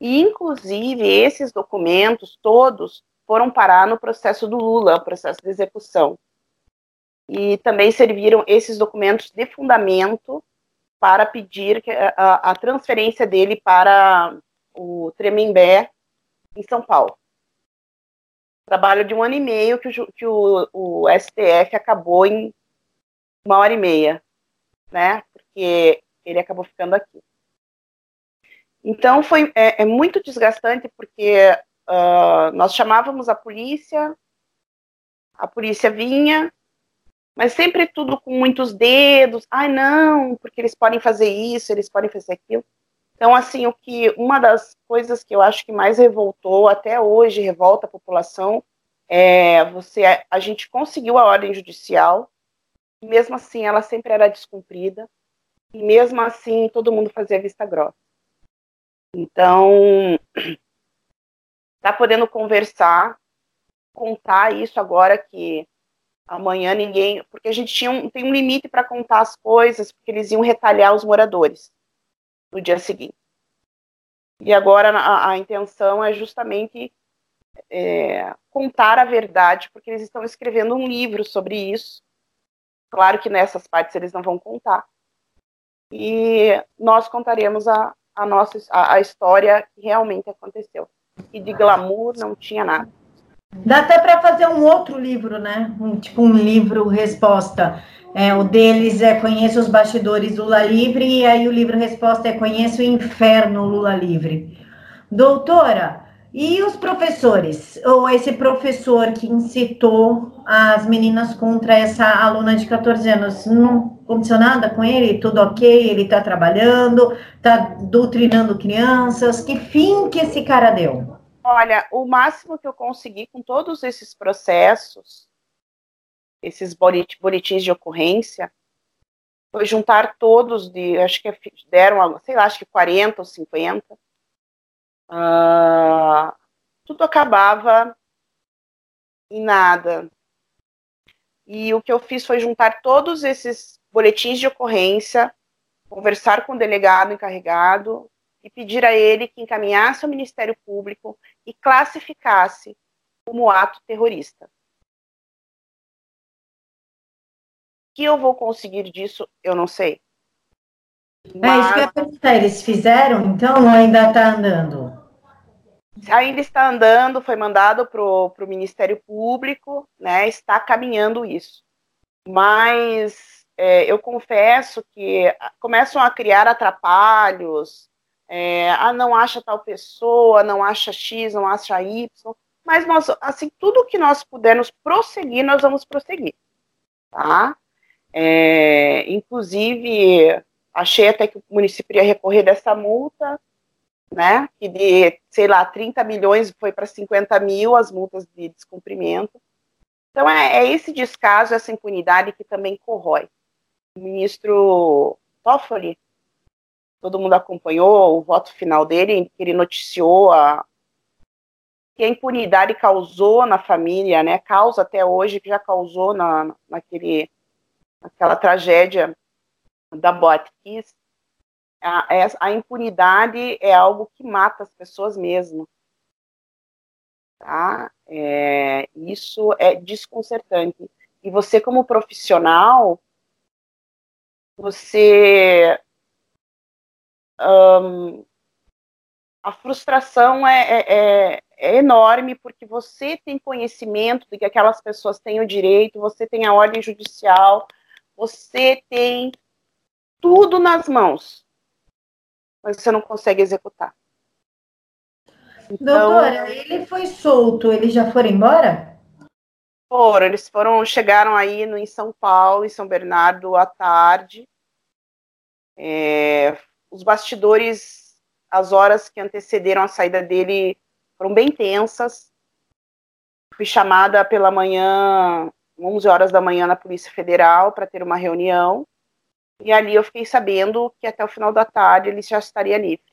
e, inclusive, esses documentos todos foram parar no processo do Lula, processo de execução. E também serviram esses documentos de fundamento para pedir a, a transferência dele para o Tremembé, em São Paulo. Trabalho de um ano e meio que o, que o, o STF acabou em uma hora e meia, né? Porque ele acabou ficando aqui. Então foi é, é muito desgastante porque Uh, nós chamávamos a polícia, a polícia vinha, mas sempre tudo com muitos dedos. Ai, não, porque eles podem fazer isso, eles podem fazer aquilo. Então, assim, o que uma das coisas que eu acho que mais revoltou até hoje, revolta a população, é você a gente conseguiu a ordem judicial, mesmo assim ela sempre era descumprida, e mesmo assim todo mundo fazia vista grossa. Então, tá podendo conversar, contar isso agora que amanhã ninguém, porque a gente tinha um, tem um limite para contar as coisas, porque eles iam retalhar os moradores no dia seguinte. E agora a, a intenção é justamente é, contar a verdade, porque eles estão escrevendo um livro sobre isso. Claro que nessas partes eles não vão contar. E nós contaremos a, a nossa a, a história que realmente aconteceu e de glamour não tinha nada. Dá até para fazer um outro livro, né? Um, tipo um livro resposta. É, o deles é Conheço os Bastidores Lula Livre, e aí o livro resposta é Conheço o Inferno Lula Livre. Doutora, e os professores? Ou esse professor que incitou as meninas contra essa aluna de 14 anos, não aconteceu nada com ele? Tudo ok? Ele está trabalhando? Está doutrinando crianças? Que fim que esse cara deu? Olha, o máximo que eu consegui com todos esses processos, esses boletins de ocorrência, foi juntar todos de, acho que deram, sei lá, acho que 40 ou 50, Uh, tudo acabava em nada. E o que eu fiz foi juntar todos esses boletins de ocorrência, conversar com o delegado encarregado e pedir a ele que encaminhasse ao Ministério Público e classificasse como ato terrorista. O que eu vou conseguir disso, eu não sei. Mas... É isso que eu perguntar. Eles fizeram, então, ou ainda está andando? ainda está andando, foi mandado para o Ministério Público, né, está caminhando isso. Mas é, eu confesso que começam a criar atrapalhos, é, ah, não acha tal pessoa, não acha X, não acha Y, mas nós, assim, tudo que nós pudermos prosseguir, nós vamos prosseguir, tá? É, inclusive, achei até que o município ia recorrer dessa multa, né? Que de, sei lá, 30 milhões foi para 50 mil as multas de descumprimento. Então é, é, esse descaso, essa impunidade que também corrói. O ministro Toffoli, todo mundo acompanhou o voto final dele, que ele noticiou a, que a impunidade causou na família, né? Causa até hoje, que já causou na, naquele, naquela tragédia da Botkiss, a, a impunidade é algo que mata as pessoas mesmo. Tá? É, isso é desconcertante. E você, como profissional, você. Um, a frustração é, é, é, é, enorme porque você tem conhecimento de que aquelas pessoas têm o direito, você tem a ordem judicial, você tem tudo nas mãos mas você não consegue executar. Então, Doutora, ele foi solto, eles já foram embora? Foram, eles foram, chegaram aí no, em São Paulo, em São Bernardo, à tarde. É, os bastidores, as horas que antecederam a saída dele foram bem tensas. Fui chamada pela manhã, 11 horas da manhã, na Polícia Federal para ter uma reunião. E ali eu fiquei sabendo que até o final da tarde ele já estaria livre.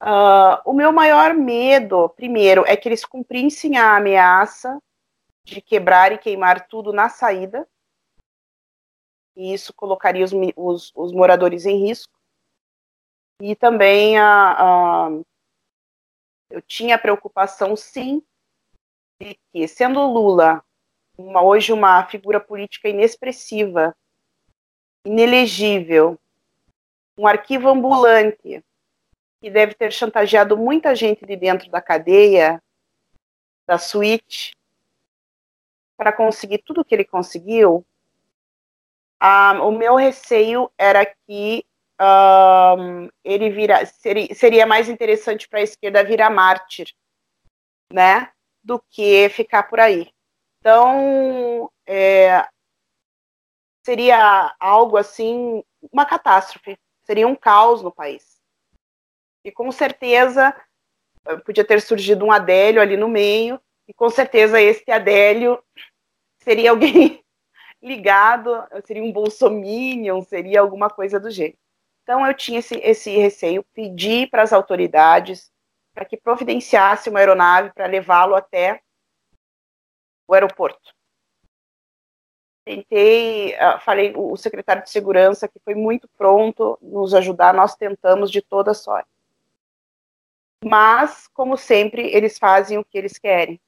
Uh, o meu maior medo, primeiro, é que eles cumprissem a ameaça de quebrar e queimar tudo na saída. E isso colocaria os, os, os moradores em risco. E também a, a, eu tinha preocupação, sim, de que, sendo Lula uma, hoje uma figura política inexpressiva, inelegível, um arquivo ambulante que deve ter chantageado muita gente de dentro da cadeia, da suíte, para conseguir tudo o que ele conseguiu, ah, o meu receio era que um, ele vira, seria, seria mais interessante para a esquerda virar mártir, né, do que ficar por aí. Então, é, seria algo assim, uma catástrofe, seria um caos no país. E com certeza eh, podia ter surgido um Adélio ali no meio, e com certeza esse Adélio seria alguém ligado, seria um bolsominion, seria alguma coisa do jeito. Então eu tinha esse, esse receio, pedi para as autoridades para que providenciasse uma aeronave para levá-lo até o aeroporto tentei, uh, falei o secretário de segurança que foi muito pronto nos ajudar, nós tentamos de toda sorte. Mas, como sempre, eles fazem o que eles querem.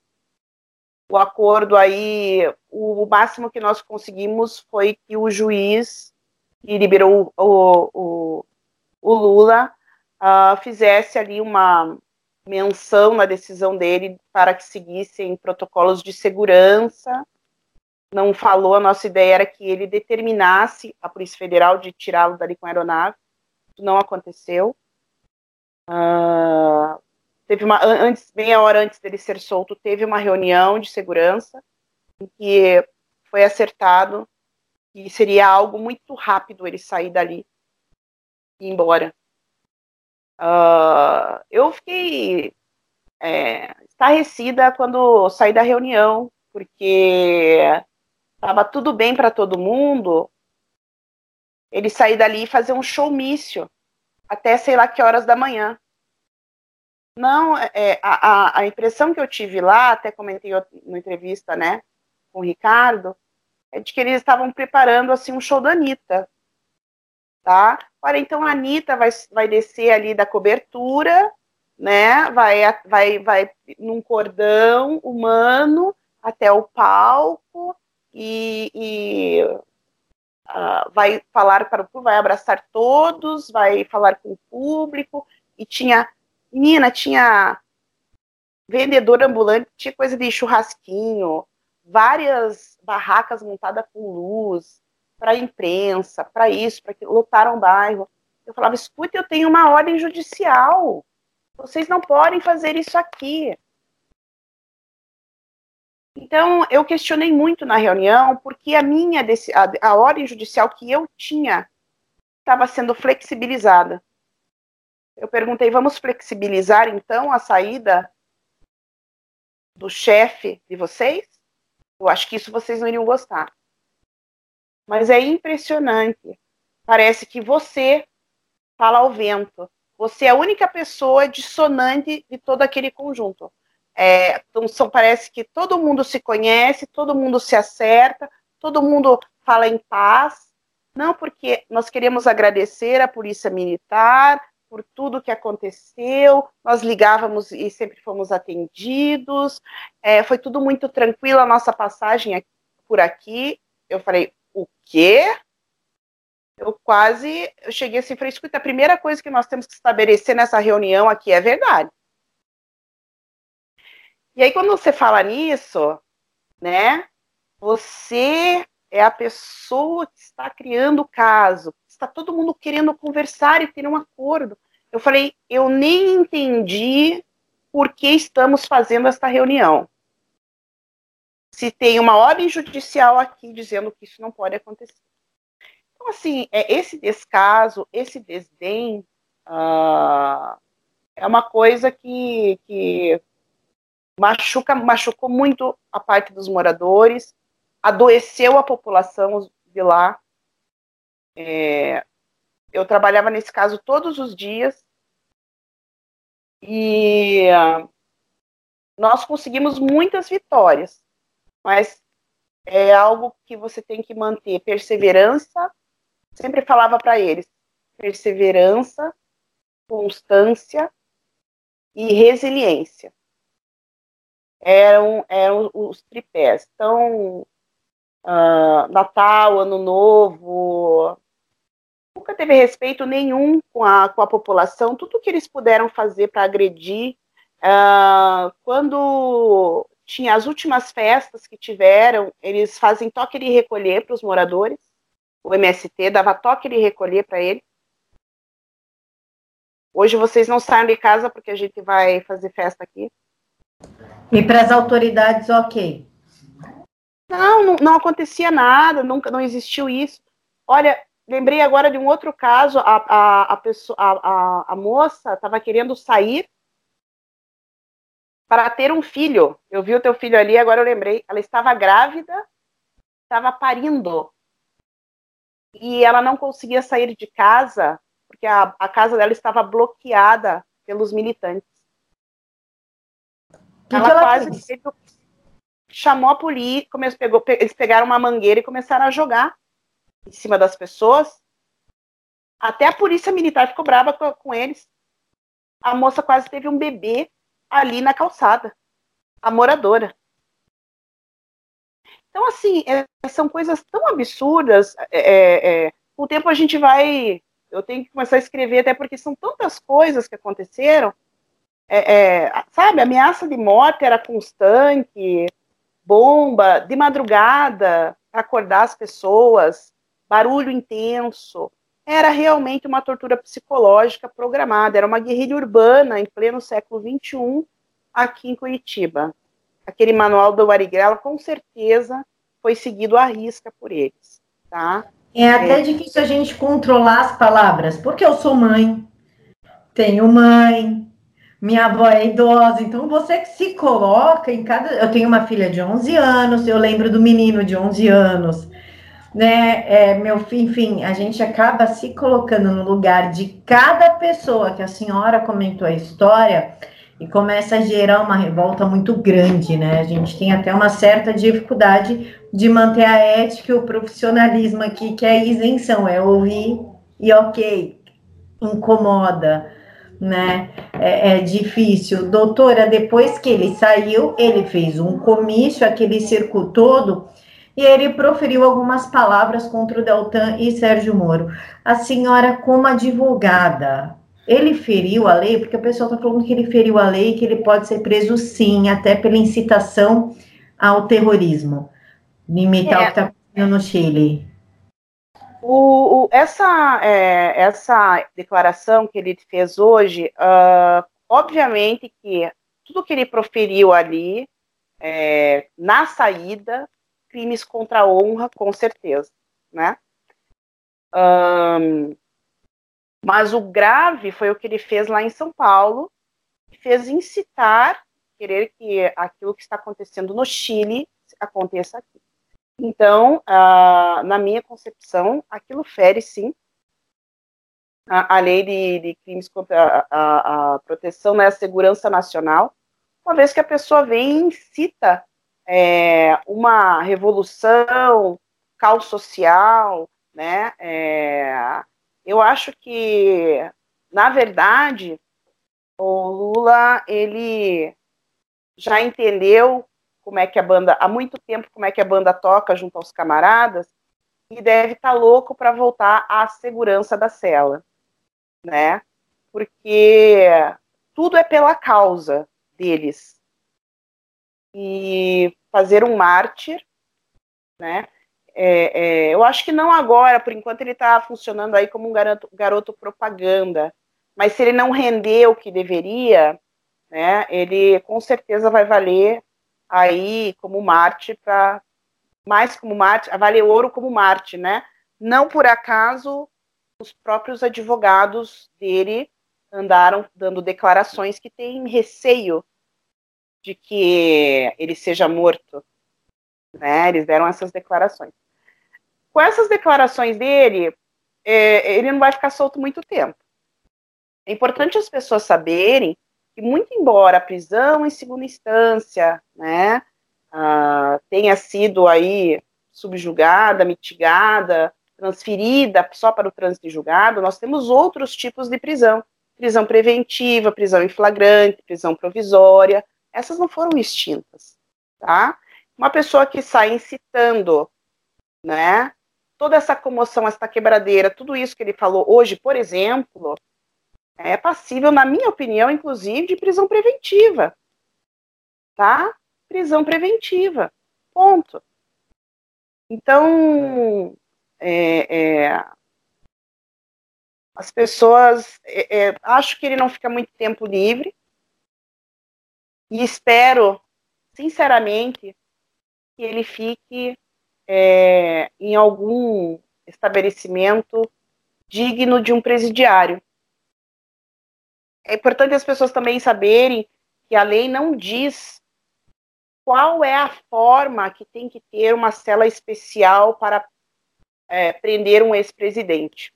O acordo aí, o, máximo que nós conseguimos foi que o juiz que liberou o, o, o Lula uh, fizesse ali uma menção na decisão dele para que seguissem protocolos de segurança não falou, a nossa ideia era que ele determinasse a Polícia Federal de tirá-lo dali com a aeronave. Isso não aconteceu. Uh, teve uma antes, meia hora antes dele ser solto, teve uma reunião de segurança em que foi acertado que seria algo muito rápido ele sair dali e ir embora. Uh, eu fiquei é, estarrecida quando saí da reunião, porque estava tudo bem para todo mundo. Ele sair dali e fazer um showmício até sei lá que horas da manhã. Não, é, a, a impressão que eu tive lá, até comentei na entrevista, né, com o Ricardo, é de que eles estavam preparando assim um show da Anitta. Tá? Olha, então a Anitta vai, vai descer ali da cobertura, né? Vai, vai, vai num cordão humano até o palco e, e uh, vai falar para o público, vai abraçar todos, vai falar com o público. E tinha, menina, tinha vendedor ambulante, tinha coisa de churrasquinho, várias barracas montadas com luz, para imprensa, para isso, para que lotaram o bairro. Eu falava, escute, eu tenho uma ordem judicial. Vocês não podem fazer isso aqui. Então, eu questionei muito na reunião, porque a minha a, a ordem judicial que eu tinha estava sendo flexibilizada. Eu perguntei, vamos flexibilizar então a saída do chefe de vocês? Eu acho que isso vocês não iriam gostar. Mas é impressionante. Parece que você fala ao vento. Você é a única pessoa dissonante de todo aquele conjunto. É, então, são, parece que todo mundo se conhece, todo mundo se acerta, todo mundo fala em paz. Não, porque nós queremos agradecer à Polícia Militar, por tudo que aconteceu. Nós ligávamos e sempre fomos atendidos. É, foi tudo muito tranquilo a nossa passagem aqui, por aqui. Eu falei, o quê? Eu quase, eu cheguei assim, falei, escuta, a primeira coisa que nós temos que estabelecer nessa reunião aqui é verdade. E aí, quando você fala nisso, né, você é a pessoa que está criando o caso, está todo mundo querendo conversar e ter um acordo. Eu falei, eu nem entendi por que estamos fazendo esta reunião. Se tem uma ordem judicial aqui dizendo que isso não pode acontecer. Então, assim, é, esse descaso, esse desdém, uh, é uma coisa que, que machuca, machucou muito a parte dos moradores, adoeceu a população de lá, é, eu trabalhava nesse caso todos os dias e nós conseguimos muitas vitórias, mas é algo que você tem que manter perseverança. Sempre falava para eles: perseverança, constância e resiliência. Eram, eram os tripés. Então, uh, Natal, Ano Novo, nunca teve respeito nenhum com a, com a população, tudo que eles puderam fazer para agredir. Uh, quando tinha as últimas festas que tiveram, eles fazem toque de recolher para os moradores. O MST dava toque de recolher para eles. Hoje vocês não saem de casa porque a gente vai fazer festa aqui. E para as autoridades, ok. Não, não, não, acontecia nada, nunca não existiu isso. Olha, lembrei agora de um outro caso, a, a, a, pessoa, a, a, a moça estava querendo sair para ter um filho. Eu vi o teu filho ali, agora eu lembrei. Ela estava grávida, estava parindo. E ela não conseguia sair de casa, porque a, a casa dela estava bloqueada pelos militantes. Que ela, que ela quase fez? Chamou a polícia, pegou, eles pegaram uma mangueira e começaram a jogar em cima das pessoas. Até a polícia militar ficou brava com, com eles. A moça quase teve um bebê ali na calçada, a moradora. Então, assim, é, são coisas tão absurdas. É, é, é, com o tempo a gente vai. Eu tenho que começar a escrever, até porque são tantas coisas que aconteceram. É, é, sabe, a ameaça de morte era constante, bomba de madrugada para acordar as pessoas, barulho intenso. Era realmente uma tortura psicológica programada, era uma guerrilha urbana em pleno século XXI aqui em Curitiba. Aquele manual do Arigrela, com certeza, foi seguido à risca por eles, tá? É até é. difícil a gente controlar as palavras, porque eu sou mãe, tenho mãe, minha avó é idosa, então você que se coloca em cada. Eu tenho uma filha de 11 anos, eu lembro do menino de 11 anos, né? É, meu, enfim, a gente acaba se colocando no lugar de cada pessoa que a senhora comentou a história e começa a gerar uma revolta muito grande, né? A gente tem até uma certa dificuldade de manter a ética e o profissionalismo aqui, que é isenção, é ouvir e ok, incomoda né? É, é, difícil. Doutora, depois que ele saiu, ele fez um comício, aquele circo todo, e ele proferiu algumas palavras contra o Deltan e Sérgio Moro. A senhora, como advogada, ele feriu a lei? Porque o pessoal está falando que ele feriu a lei, que ele pode ser preso sim, até pela incitação ao terrorismo. Limitar é. o que está acontecendo no Chile. O, o, essa, é, essa declaração que ele fez hoje, uh, obviamente que tudo que ele proferiu ali, é, na saída, crimes contra a honra, com certeza, né? Um, mas o grave foi o que ele fez lá em São Paulo, que fez incitar, querer que aquilo que está acontecendo no Chile aconteça aqui. Então, na minha concepção, aquilo fere sim a, a lei de, de, crimes contra a, a, proteção, né, a segurança nacional, uma vez que a pessoa vem e incita é, uma revolução, caos social, né? É, eu acho que, na verdade, o Lula ele já entendeu como é que a banda, há muito tempo, como é que a banda toca junto aos camaradas, e deve estar tá louco para voltar à segurança da cela, né? Porque tudo é pela causa deles. E fazer um mártir, né? É, é, eu acho que não agora, por enquanto ele está funcionando aí como um garoto, garoto propaganda, mas se ele não render o que deveria, né, ele com certeza vai valer aí como Marte para mais como Marte, vale ouro como Marte, né? Não por acaso os próprios advogados dele andaram dando declarações que têm receio de que ele seja morto, né? Eles deram essas declarações. Com essas declarações dele, é, ele não vai ficar solto muito tempo. É importante as pessoas saberem que muito embora a prisão em segunda instância, né, uh, tenha sido aí subjugada, mitigada, transferida só para o trânsito de julgado, nós temos outros tipos de prisão. Prisão preventiva, prisão em flagrante, prisão provisória, essas não foram extintas, tá? Uma pessoa que sai incitando, né, toda essa comoção, essa quebradeira, tudo isso que ele falou hoje, por exemplo, é passível, na minha opinião, inclusive, de prisão preventiva. Tá? Prisão preventiva. Ponto. Então, é, é, as pessoas. É, é, acho que ele não fica muito tempo livre. E espero, sinceramente, que ele fique é, em algum estabelecimento digno de um presidiário é importante as pessoas também saberem que a lei não diz qual é a forma que tem que ter uma cela especial para é, prender um ex-presidente.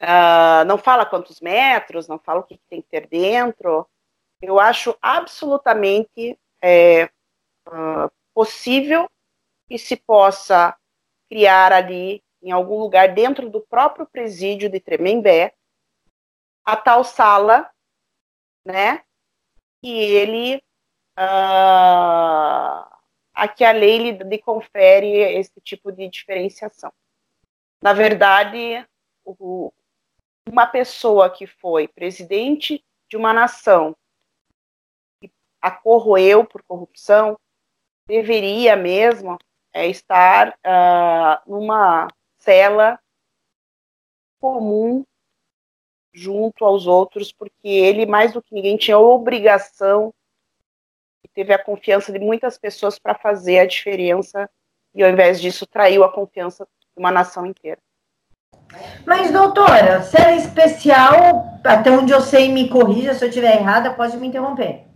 Uh, não fala quantos metros, não fala o que tem que ter dentro. Eu acho absolutamente é, uh, possível que se possa criar ali, em algum lugar dentro do próprio presídio de Tremembé, a tal sala, né? E ele uh, a que a lei lhe, lhe confere esse tipo de diferenciação. Na verdade, o, uma pessoa que foi presidente de uma nação que a corroeu por corrupção, deveria mesmo é, estar uh, numa cela comum junto aos outros, porque ele, mais do que ninguém, tinha a obrigação e teve a confiança de muitas pessoas para fazer a diferença, e ao invés disso, traiu a confiança de uma nação inteira. Mas, doutora, cela é especial, até onde eu sei, me corrija se eu estiver errada, pode me interromper.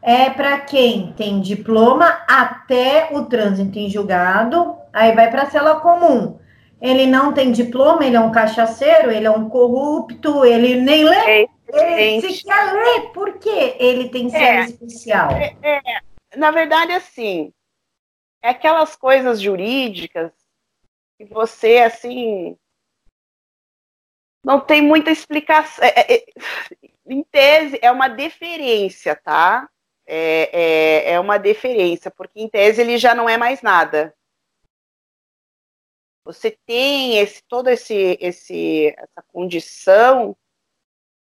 É para quem tem diploma até o trânsito em julgado, aí vai para a cela comum. Ele não tem diploma, ele é um cachaceiro, ele é um corrupto, ele nem lê. É, ele sequer lê, por que ele tem cela é, especial? É, é, na verdade, assim, é aquelas coisas jurídicas que você, assim, não tem muita explicação. É, é, em tese, é uma deferência, tá? É, é, é, uma deferência, porque em tese ele já não é mais nada. Você tem esse, toda esse, esse, essa condição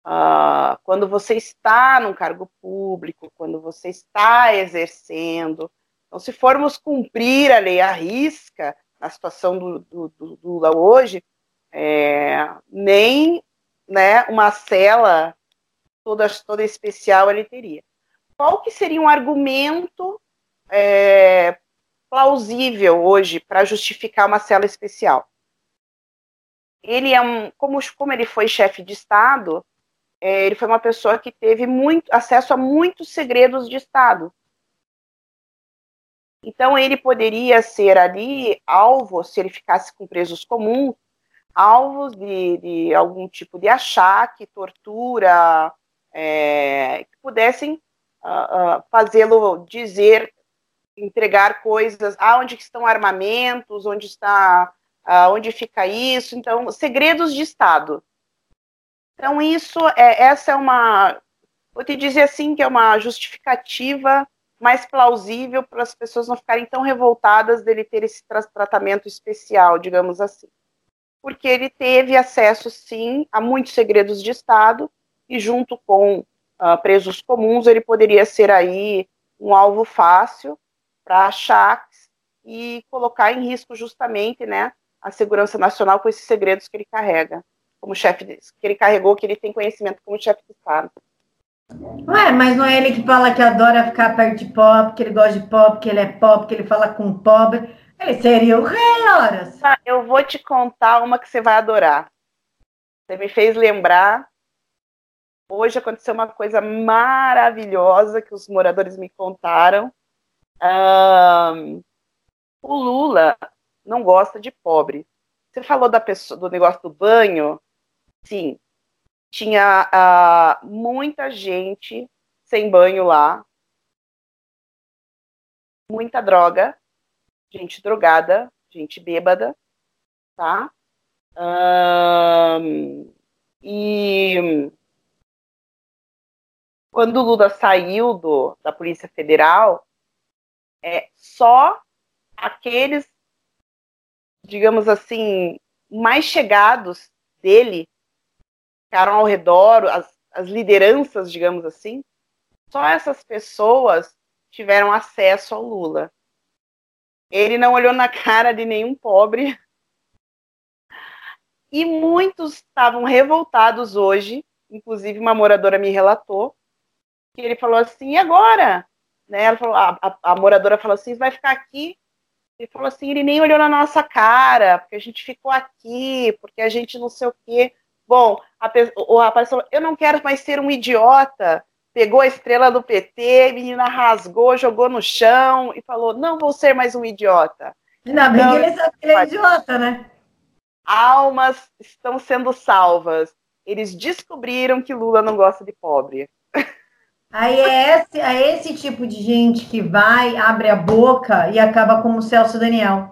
uh, quando você está num cargo público, quando você está exercendo. Então, se formos cumprir a lei à risca, na situação do, do, do Lula hoje, é, nem né, uma cela toda, toda especial ele teria. Qual que seria um argumento é, plausível hoje para justificar uma cela especial? Ele é um, como, como ele foi chefe de Estado, é, ele foi uma pessoa que teve muito acesso a muitos segredos de Estado. Então ele poderia ser ali alvo, se ele ficasse com presos comuns, alvos de, de algum tipo de achaque, tortura, é, que pudessem uh, uh, fazê-lo dizer, entregar coisas, ah, onde estão armamentos, onde está, uh, onde fica isso, então, segredos de Estado. Então, isso, é, essa é uma, vou te dizer assim, que é uma justificativa mais plausível para as pessoas não ficarem tão revoltadas dele ter esse tratamento especial, digamos assim porque ele teve acesso, sim, a muitos segredos de Estado, e junto com uh, presos comuns, ele poderia ser aí um alvo fácil para achar e colocar em risco justamente, né, a segurança nacional com esses segredos que ele carrega, como chefe, que ele carregou, que ele tem conhecimento como chefe de Estado. Ué, mas não é ele que fala que adora ficar perto de pop, que ele gosta de pop, que ele é pop, que ele fala com pobre. Ele seria o rei, horas. Ah, eu vou te contar uma que você vai adorar. Você me fez lembrar. Hoje aconteceu uma coisa maravilhosa que os moradores me contaram. O Lula não gosta de pobre. Você falou da pessoa, do negócio do banho? Sim. Tinha uh, muita gente sem banho lá. Muita droga gente drogada, gente bêbada, tá? E quando o Lula saiu do, da Polícia Federal, é só aqueles, digamos assim, mais chegados dele ficaram ao redor, as, as lideranças, digamos assim, só essas pessoas tiveram acesso ao Lula. Ele não olhou na cara de nenhum pobre. E muitos estavam revoltados hoje, inclusive uma moradora me relatou, que ele falou assim, e agora? Né? Ela falou, a, a, a moradora falou assim, vai ficar aqui? Ele falou assim, ele nem olhou na nossa cara, porque a gente ficou aqui, porque a gente não sei o quê. Bom, a, o rapaz falou, eu não quero mais ser um idiota, pegou a estrela do PT, a menina rasgou, jogou no chão e falou: Não vou ser mais um idiota. Ainda bem que ele sabe que ele é idiota, né? Almas estão sendo salvas. Eles descobriram que Lula não gosta de pobre. Aí é esse, é esse tipo de gente que vai, abre a boca e acaba como o Celso Daniel.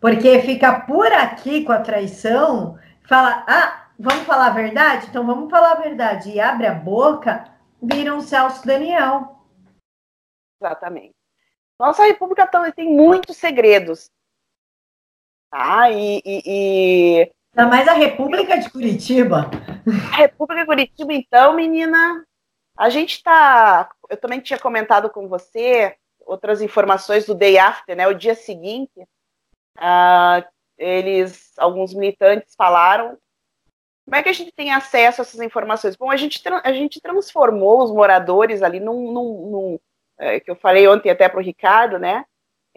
Porque fica por aqui com a traição, fala, ah, vamos falar a verdade? Então vamos falar a verdade. E abre a boca, viram Celso Daniel. Exatamente. Nossa República tem muitos segredos. Tá? E, e, e... Ainda mais a República de Curitiba. A República de Curitiba, então, menina, a gente está. Eu também tinha comentado com você, outras informações do day after, né, o dia seguinte, uh, eles, alguns militantes falaram como é que a gente tem acesso a essas informações? Bom, a gente, a gente transformou os moradores ali num, num, num é, que eu falei ontem até para o Ricardo, né?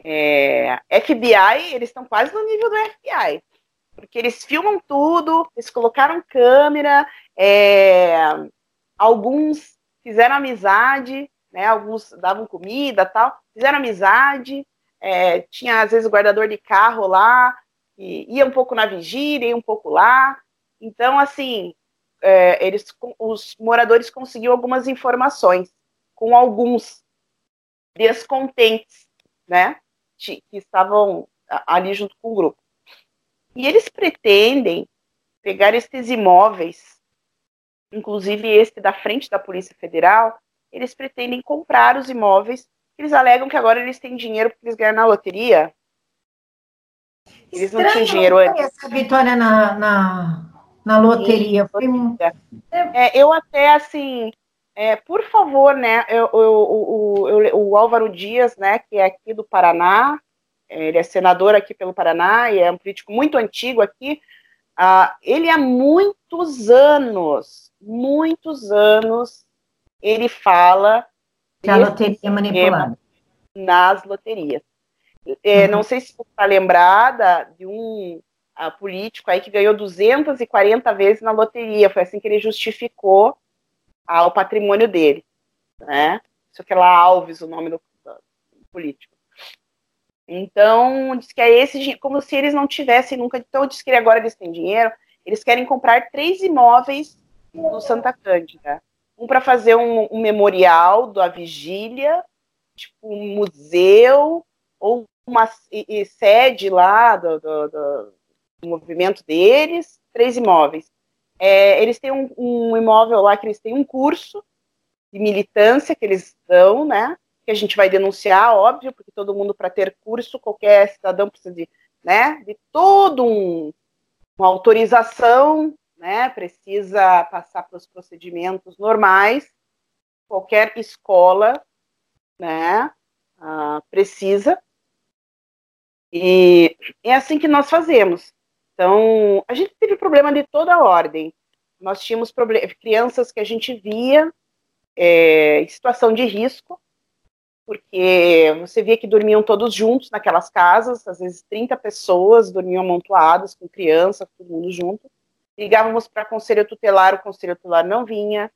É, FBI, eles estão quase no nível do FBI, porque eles filmam tudo, eles colocaram câmera, é, alguns fizeram amizade, né? Alguns davam comida, tal, fizeram amizade. É, tinha às vezes o guardador de carro lá, e ia um pouco na vigília, ia um pouco lá. Então, assim, é, eles, os moradores conseguiam algumas informações com alguns descontentes, né, que estavam ali junto com o grupo. E eles pretendem pegar esses imóveis, inclusive este da frente da Polícia Federal, eles pretendem comprar os imóveis. Eles alegam que agora eles têm dinheiro porque eles ganharam na loteria. Eles Estranho, não tinham dinheiro antes. Essa vitória na, na, na loteria. Foi... É, eu até, assim, é, por favor, né, eu, eu, o, eu, o Álvaro Dias, né, que é aqui do Paraná, é, ele é senador aqui pelo Paraná e é um político muito antigo aqui, uh, ele há muitos anos, muitos anos, ele fala que a loteria é manipulada nas loterias. É, uhum. Não sei se você está lembrada de um a, político aí que ganhou 240 vezes na loteria. Foi assim que ele justificou a, o patrimônio dele. Né? Isso que é lá Alves, o nome do, do político. Então, diz que é esse, como se eles não tivessem nunca. Então, diz que agora eles têm dinheiro, eles querem comprar três imóveis no Santa Cândida. Um para fazer um, um, memorial da vigília, tipo um museu, ou uma e, e sede lá do, do, do, movimento deles, três imóveis. É, eles têm um, um, imóvel lá que eles têm um curso de militância que eles dão, né? Que a gente vai denunciar, óbvio, porque todo mundo, para ter curso, qualquer cidadão precisa de, né, de todo um, uma autorização, né? Precisa passar pelos procedimentos normais. Qualquer escola, né? Uh, precisa. E é assim que nós fazemos. Então, a gente teve problema de toda ordem. Nós tínhamos crianças que a gente via é, em situação de risco, porque você via que dormiam todos juntos naquelas casas, às vezes 30 pessoas dormiam amontoadas com crianças, todo mundo junto. Ligávamos para conselho tutelar, o conselho tutelar não vinha.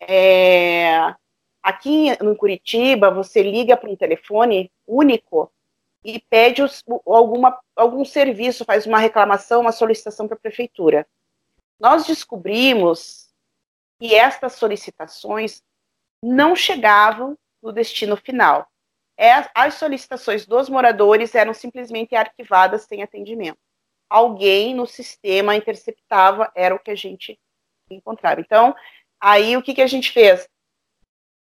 É, aqui em Curitiba, você liga para um telefone único e pede os, alguma, algum serviço, faz uma reclamação, uma solicitação para a prefeitura. Nós descobrimos que estas solicitações não chegavam no destino final. É, as solicitações dos moradores eram simplesmente arquivadas sem atendimento. Alguém no sistema interceptava, era o que a gente encontrava. Então, aí o que, que a gente fez?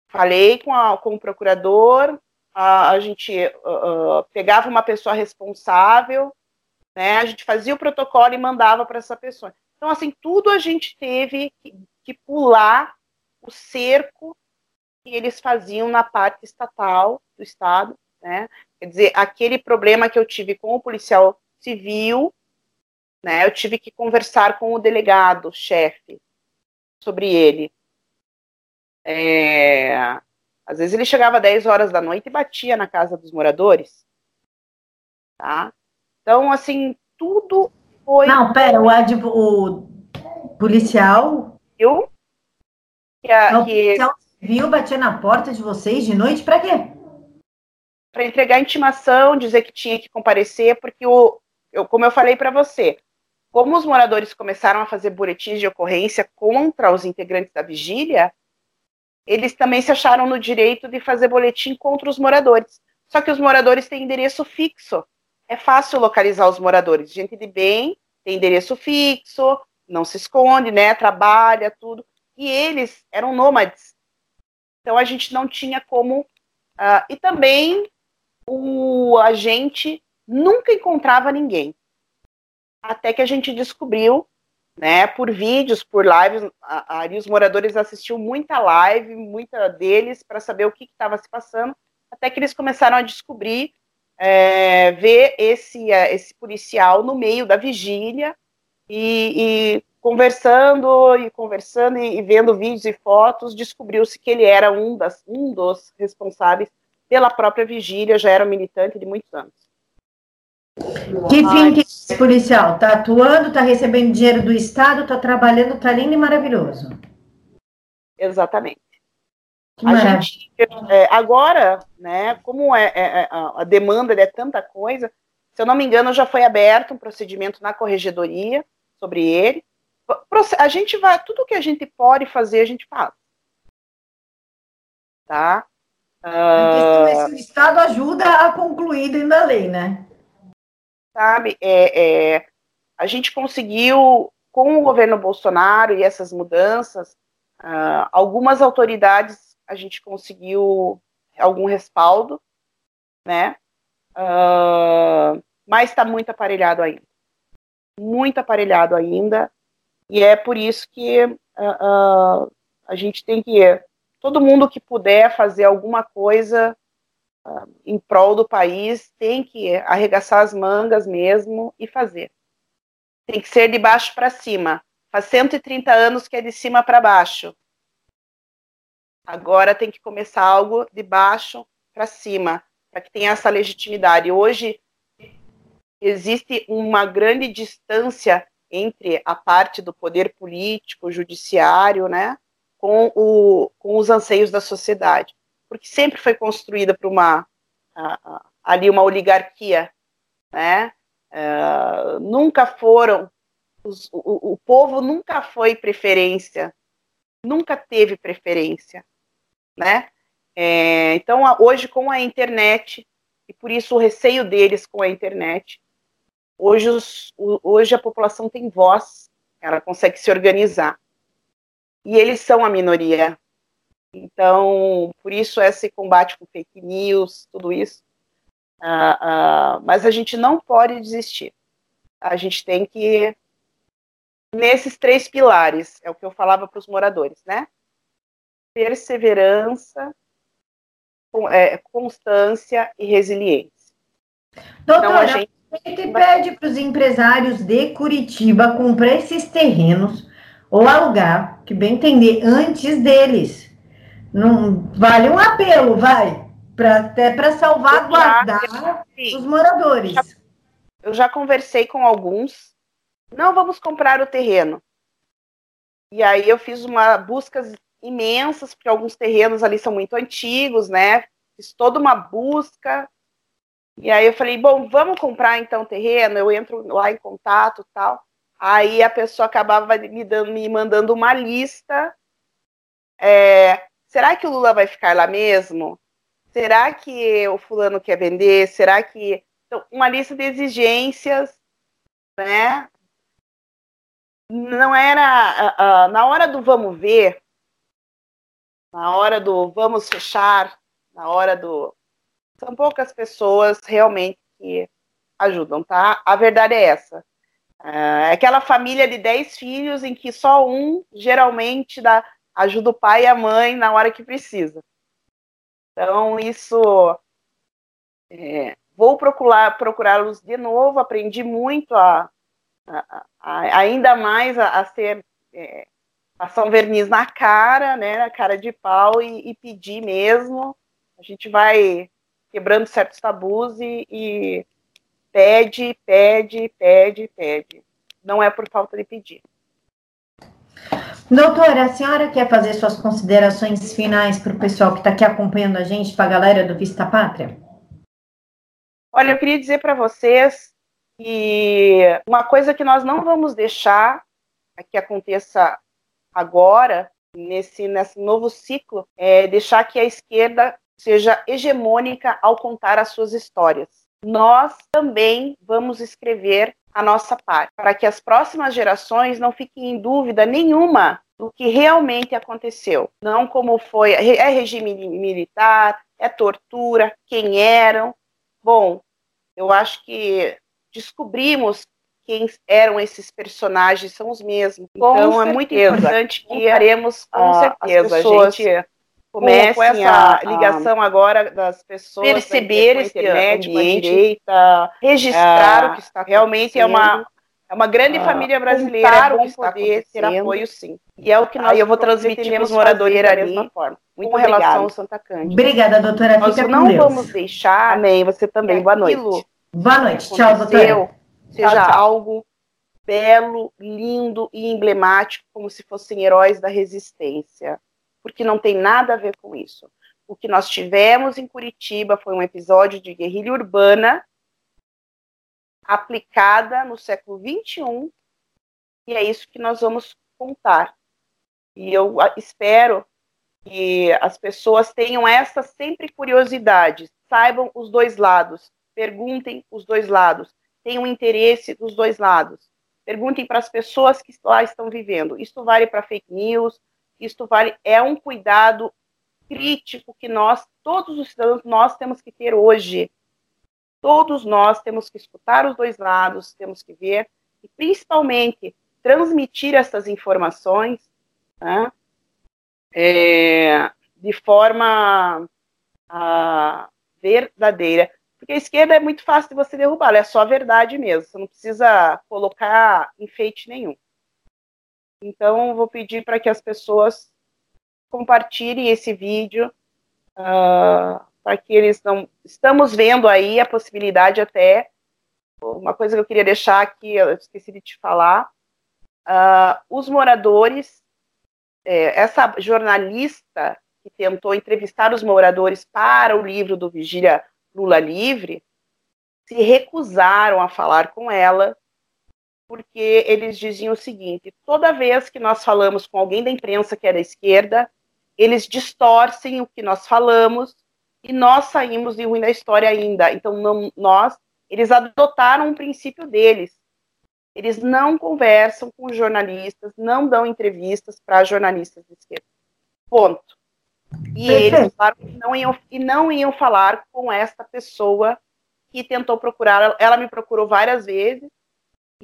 Falei com, a, com o procurador, a, a gente uh, pegava uma pessoa responsável, né, a gente fazia o protocolo e mandava para essa pessoa. Então, assim, tudo a gente teve que, que pular o cerco que eles faziam na parte estatal do Estado, né? Quer dizer, aquele problema que eu tive com o policial civil, né? Eu tive que conversar com o delegado, chefe, sobre ele. É, às vezes ele chegava às 10 horas da noite e batia na casa dos moradores. Tá? Então, assim, tudo foi. Não, pera, o, adv... o policial. Eu? Que a, Não, que... O policial civil batia na porta de vocês de noite para quê? Para entregar intimação, dizer que tinha que comparecer, porque o, eu, como eu falei para você, como os moradores começaram a fazer boletins de ocorrência contra os integrantes da vigília, eles também se acharam no direito de fazer boletim contra os moradores. Só que os moradores têm endereço fixo. É fácil localizar os moradores. Gente de bem tem endereço fixo, não se esconde, né? Trabalha, tudo. E eles eram nômades. Então a gente não tinha como. Uh, e também o agente nunca encontrava ninguém. Até que a gente descobriu né, por vídeos, por lives, ali os moradores assistiam muita live, muita deles, para saber o que estava se passando, até que eles começaram a descobrir, é, ver esse, é, esse policial no meio da vigília e, e conversando e conversando e, e, vendo vídeos e fotos, descobriu-se que ele era um, das, um dos responsáveis pela própria vigília, já era militante de muitos anos. Que fim que esse policial? Tá atuando, tá recebendo dinheiro do Estado, tá trabalhando, tá lindo e maravilhoso. Exatamente. A gente, é, agora, né, como é, é, é a demanda é tanta coisa, se eu não me engano, já foi aberto um procedimento na corregedoria sobre ele. A gente vai, tudo que a gente pode fazer, a gente faz. Tá? Uh, o Estado ajuda a concluir dentro da lei, né? Sabe, é, é, a gente conseguiu, com o governo Bolsonaro e essas mudanças, uh, algumas autoridades a gente conseguiu algum respaldo, né? Uh, mas está muito aparelhado ainda. Muito aparelhado ainda. E é por isso que uh, a gente tem que. Todo mundo que puder fazer alguma coisa em prol do país tem que arregaçar as mangas mesmo e fazer. Tem que ser de baixo para cima. Faz 130 anos que é de cima para baixo. Agora tem que começar algo de baixo para cima, para que tenha essa legitimidade. Hoje existe uma grande distância entre a parte do poder político, judiciário, né, com, o, com os anseios da sociedade, porque sempre foi construída por uma ali uma oligarquia, né? Uh, nunca foram os, o, o povo nunca foi preferência, nunca teve preferência né? É, então, hoje, com a internet, e por isso o receio deles com a internet, hoje, os, hoje a população tem voz, ela consegue se organizar. E eles são a minoria. Então, por isso esse combate com fake news, tudo isso. Uh, uh, mas a gente não pode desistir. A gente tem que nesses três pilares, é o que eu falava para os moradores, né? perseverança, é, constância e resiliência. Doutora, então, a gente... pede para os empresários de Curitiba comprar esses terrenos ou alugar, que bem entender, antes deles. Não vale um apelo, vai, para até para salvaguardar os moradores. Eu já, eu já conversei com alguns. Não vamos comprar o terreno. E aí eu fiz uma busca imensas, porque alguns terrenos ali são muito antigos, né? Fiz toda uma busca. E aí eu falei, bom, vamos comprar então terreno, eu entro lá em contato tal. Aí a pessoa acabava me, dando, me mandando uma lista. É, será que o Lula vai ficar lá mesmo? Será que o fulano quer vender? Será que. Então, uma lista de exigências, né? Não era. Uh, uh, na hora do vamos ver, na hora do vamos fechar, na hora do. São poucas pessoas realmente que ajudam, tá? A verdade é essa. É aquela família de 10 filhos em que só um geralmente dá, ajuda o pai e a mãe na hora que precisa. Então, isso. É, vou procurar procurá-los de novo, aprendi muito a, a, a ainda mais a, a ser é, passar um verniz na cara, né, na cara de pau e, e pedir mesmo. A gente vai quebrando certos tabus e, e pede, pede, pede, pede. Não é por falta de pedir. Doutora, a senhora quer fazer suas considerações finais para o pessoal que está aqui acompanhando a gente, para a galera do Vista Pátria? Olha, eu queria dizer para vocês que uma coisa que nós não vamos deixar que aconteça agora, nesse, nesse novo ciclo, é deixar que a esquerda seja hegemônica ao contar as suas histórias. Nós também vamos escrever a nossa parte, para que as próximas gerações não fiquem em dúvida nenhuma do que realmente aconteceu. Não como foi, é regime militar, é tortura, quem eram. Bom, eu acho que descobrimos quem eram esses personagens são os mesmos. Com então certeza. é muito importante que faremos com certeza. Pessoas, a gente comecem com essa a, ligação a agora das pessoas perceber esse internet, com a direita, registrar é, o que está realmente é uma é uma grande ah, família brasileira, é bom poder ter apoio sim. E é o que nós eu vou transmitir para os moradores da mesma forma. Muito com obrigada. relação ao Santa Cândida. Obrigada, doutora. Nós Fica não vamos deixar. Amém, você também. Boa noite. Boa noite. Tchau, doutora. Seja tchau, tchau. algo belo, lindo e emblemático, como se fossem heróis da resistência. Porque não tem nada a ver com isso. O que nós tivemos em Curitiba foi um episódio de guerrilha urbana aplicada no século XXI, e é isso que nós vamos contar. E eu espero que as pessoas tenham essa sempre curiosidade, saibam os dois lados, perguntem os dois lados, tenham interesse dos dois lados. Perguntem para as pessoas que lá estão vivendo. Isto vale para fake news, isto vale é um cuidado crítico que nós, todos os cidadãos, nós temos que ter hoje Todos nós temos que escutar os dois lados, temos que ver e principalmente transmitir essas informações né, é, de forma a, verdadeira. Porque a esquerda é muito fácil de você derrubar, é só a verdade mesmo, você não precisa colocar enfeite nenhum. Então, vou pedir para que as pessoas compartilhem esse vídeo. Uh, para que eles não. Estamos vendo aí a possibilidade até. Uma coisa que eu queria deixar aqui, eu esqueci de te falar. Uh, os moradores, é, essa jornalista que tentou entrevistar os moradores para o livro do Vigília Lula Livre, se recusaram a falar com ela, porque eles diziam o seguinte: toda vez que nós falamos com alguém da imprensa que é da esquerda, eles distorcem o que nós falamos e nós saímos de ruim da história ainda. Então, não, nós, eles adotaram um princípio deles. Eles não conversam com jornalistas, não dão entrevistas para jornalistas de esquerda. Ponto. E eles falaram que não iam, e não iam falar com esta pessoa que tentou procurar. Ela me procurou várias vezes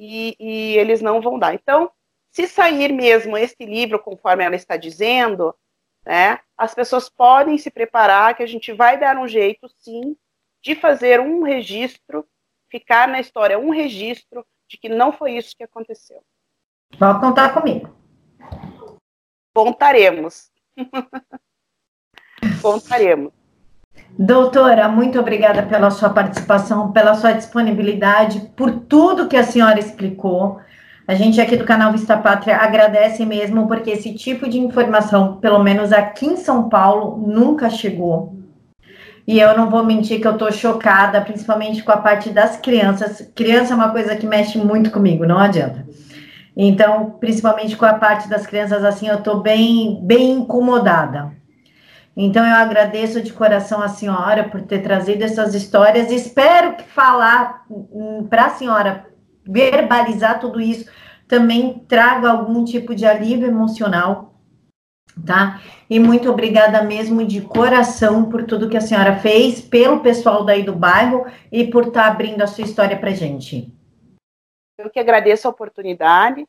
e, e eles não vão dar. Então, se sair mesmo este livro, conforme ela está dizendo, né? As pessoas podem se preparar que a gente vai dar um jeito, sim, de fazer um registro, ficar na história um registro de que não foi isso que aconteceu. Pode contar comigo. Contaremos. Contaremos. Doutora, muito obrigada pela sua participação, pela sua disponibilidade, por tudo que a senhora explicou. A gente aqui do canal Vista Pátria agradece mesmo, porque esse tipo de informação, pelo menos aqui em São Paulo, nunca chegou. E eu não vou mentir que eu tô chocada, principalmente com a parte das crianças. Criança é uma coisa que mexe muito comigo, não adianta. Então, principalmente com a parte das crianças, assim, eu tô bem, bem incomodada. Então, eu agradeço de coração a senhora por ter trazido essas histórias. Espero que falar hum, para a senhora verbalizar tudo isso também traga algum tipo de alívio emocional, tá? E muito obrigada mesmo de coração por tudo que a senhora fez, pelo pessoal daí do bairro e por estar tá abrindo a sua história para gente. Eu que agradeço a oportunidade.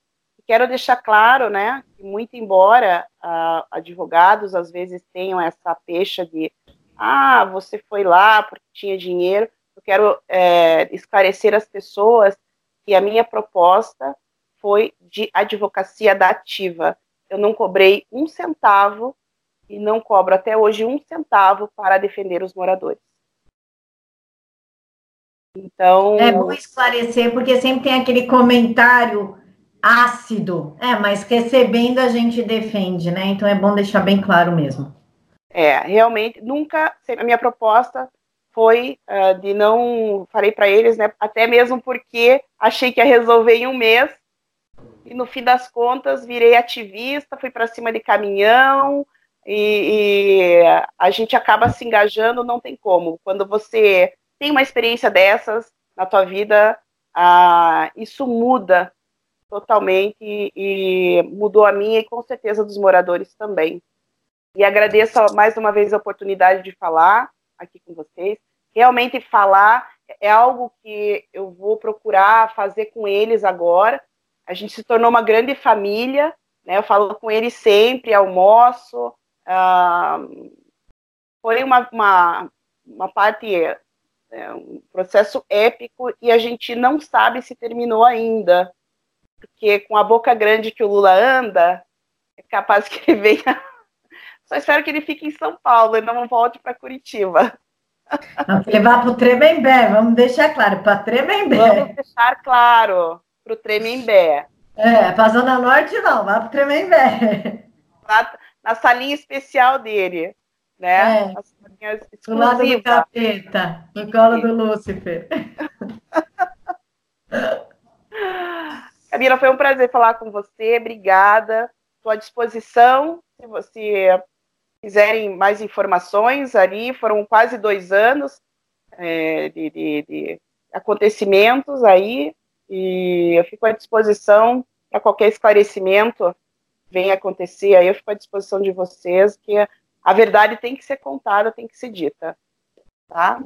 Quero deixar claro, né, que muito embora uh, advogados às vezes tenham essa pecha de ah, você foi lá porque tinha dinheiro, eu quero é, esclarecer as pessoas que a minha proposta foi de advocacia da ativa. Eu não cobrei um centavo e não cobro até hoje um centavo para defender os moradores. Então. É bom esclarecer, porque sempre tem aquele comentário ácido. É, mas recebendo a gente defende, né? Então é bom deixar bem claro mesmo. É, realmente, nunca. A minha proposta foi uh, de não. Falei para eles, né? Até mesmo porque achei que ia resolver em um mês. E no fim das contas, virei ativista, fui para cima de caminhão. E, e, a gente acaba se engajando, não tem como. Quando você tem uma experiência dessas na tua vida, uh, isso muda totalmente e, mudou a minha e com certeza dos moradores também. E agradeço mais uma vez a oportunidade de falar aqui com vocês. Realmente falar é algo que eu vou procurar fazer com eles agora. A gente se tornou uma grande família, né? Eu falo com eles sempre, almoço, Uh, foi uma, uma, uma parte, é, um processo épico e a gente não sabe se terminou ainda, porque com a boca grande que o Lula anda, é capaz que ele venha. Só espero que ele fique em São Paulo e não volte para Curitiba. Ele vá para o Tremembé, vamos deixar claro, para Tremembé. Vamos deixar claro, para o Tremembé. É, para a Zona Norte não, vá para o Tremembé. Na, na salinha especial dele né? É. Do lado do capeta, no colo do Lúcifer. Camila, foi um prazer falar com você, obrigada. Estou à disposição, se você quiserem mais informações ali, foram quase dois anos é, de, de, de acontecimentos aí, e eu fico à disposição para qualquer esclarecimento venha acontecer, aí eu fico à disposição de vocês, que a verdade tem que ser contada, tem que ser dita. Tá?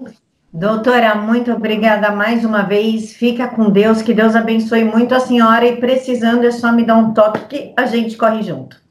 Doutora, muito obrigada mais uma vez. Fica com Deus, que Deus abençoe muito a senhora e precisando é só me dar um toque que a gente corre junto.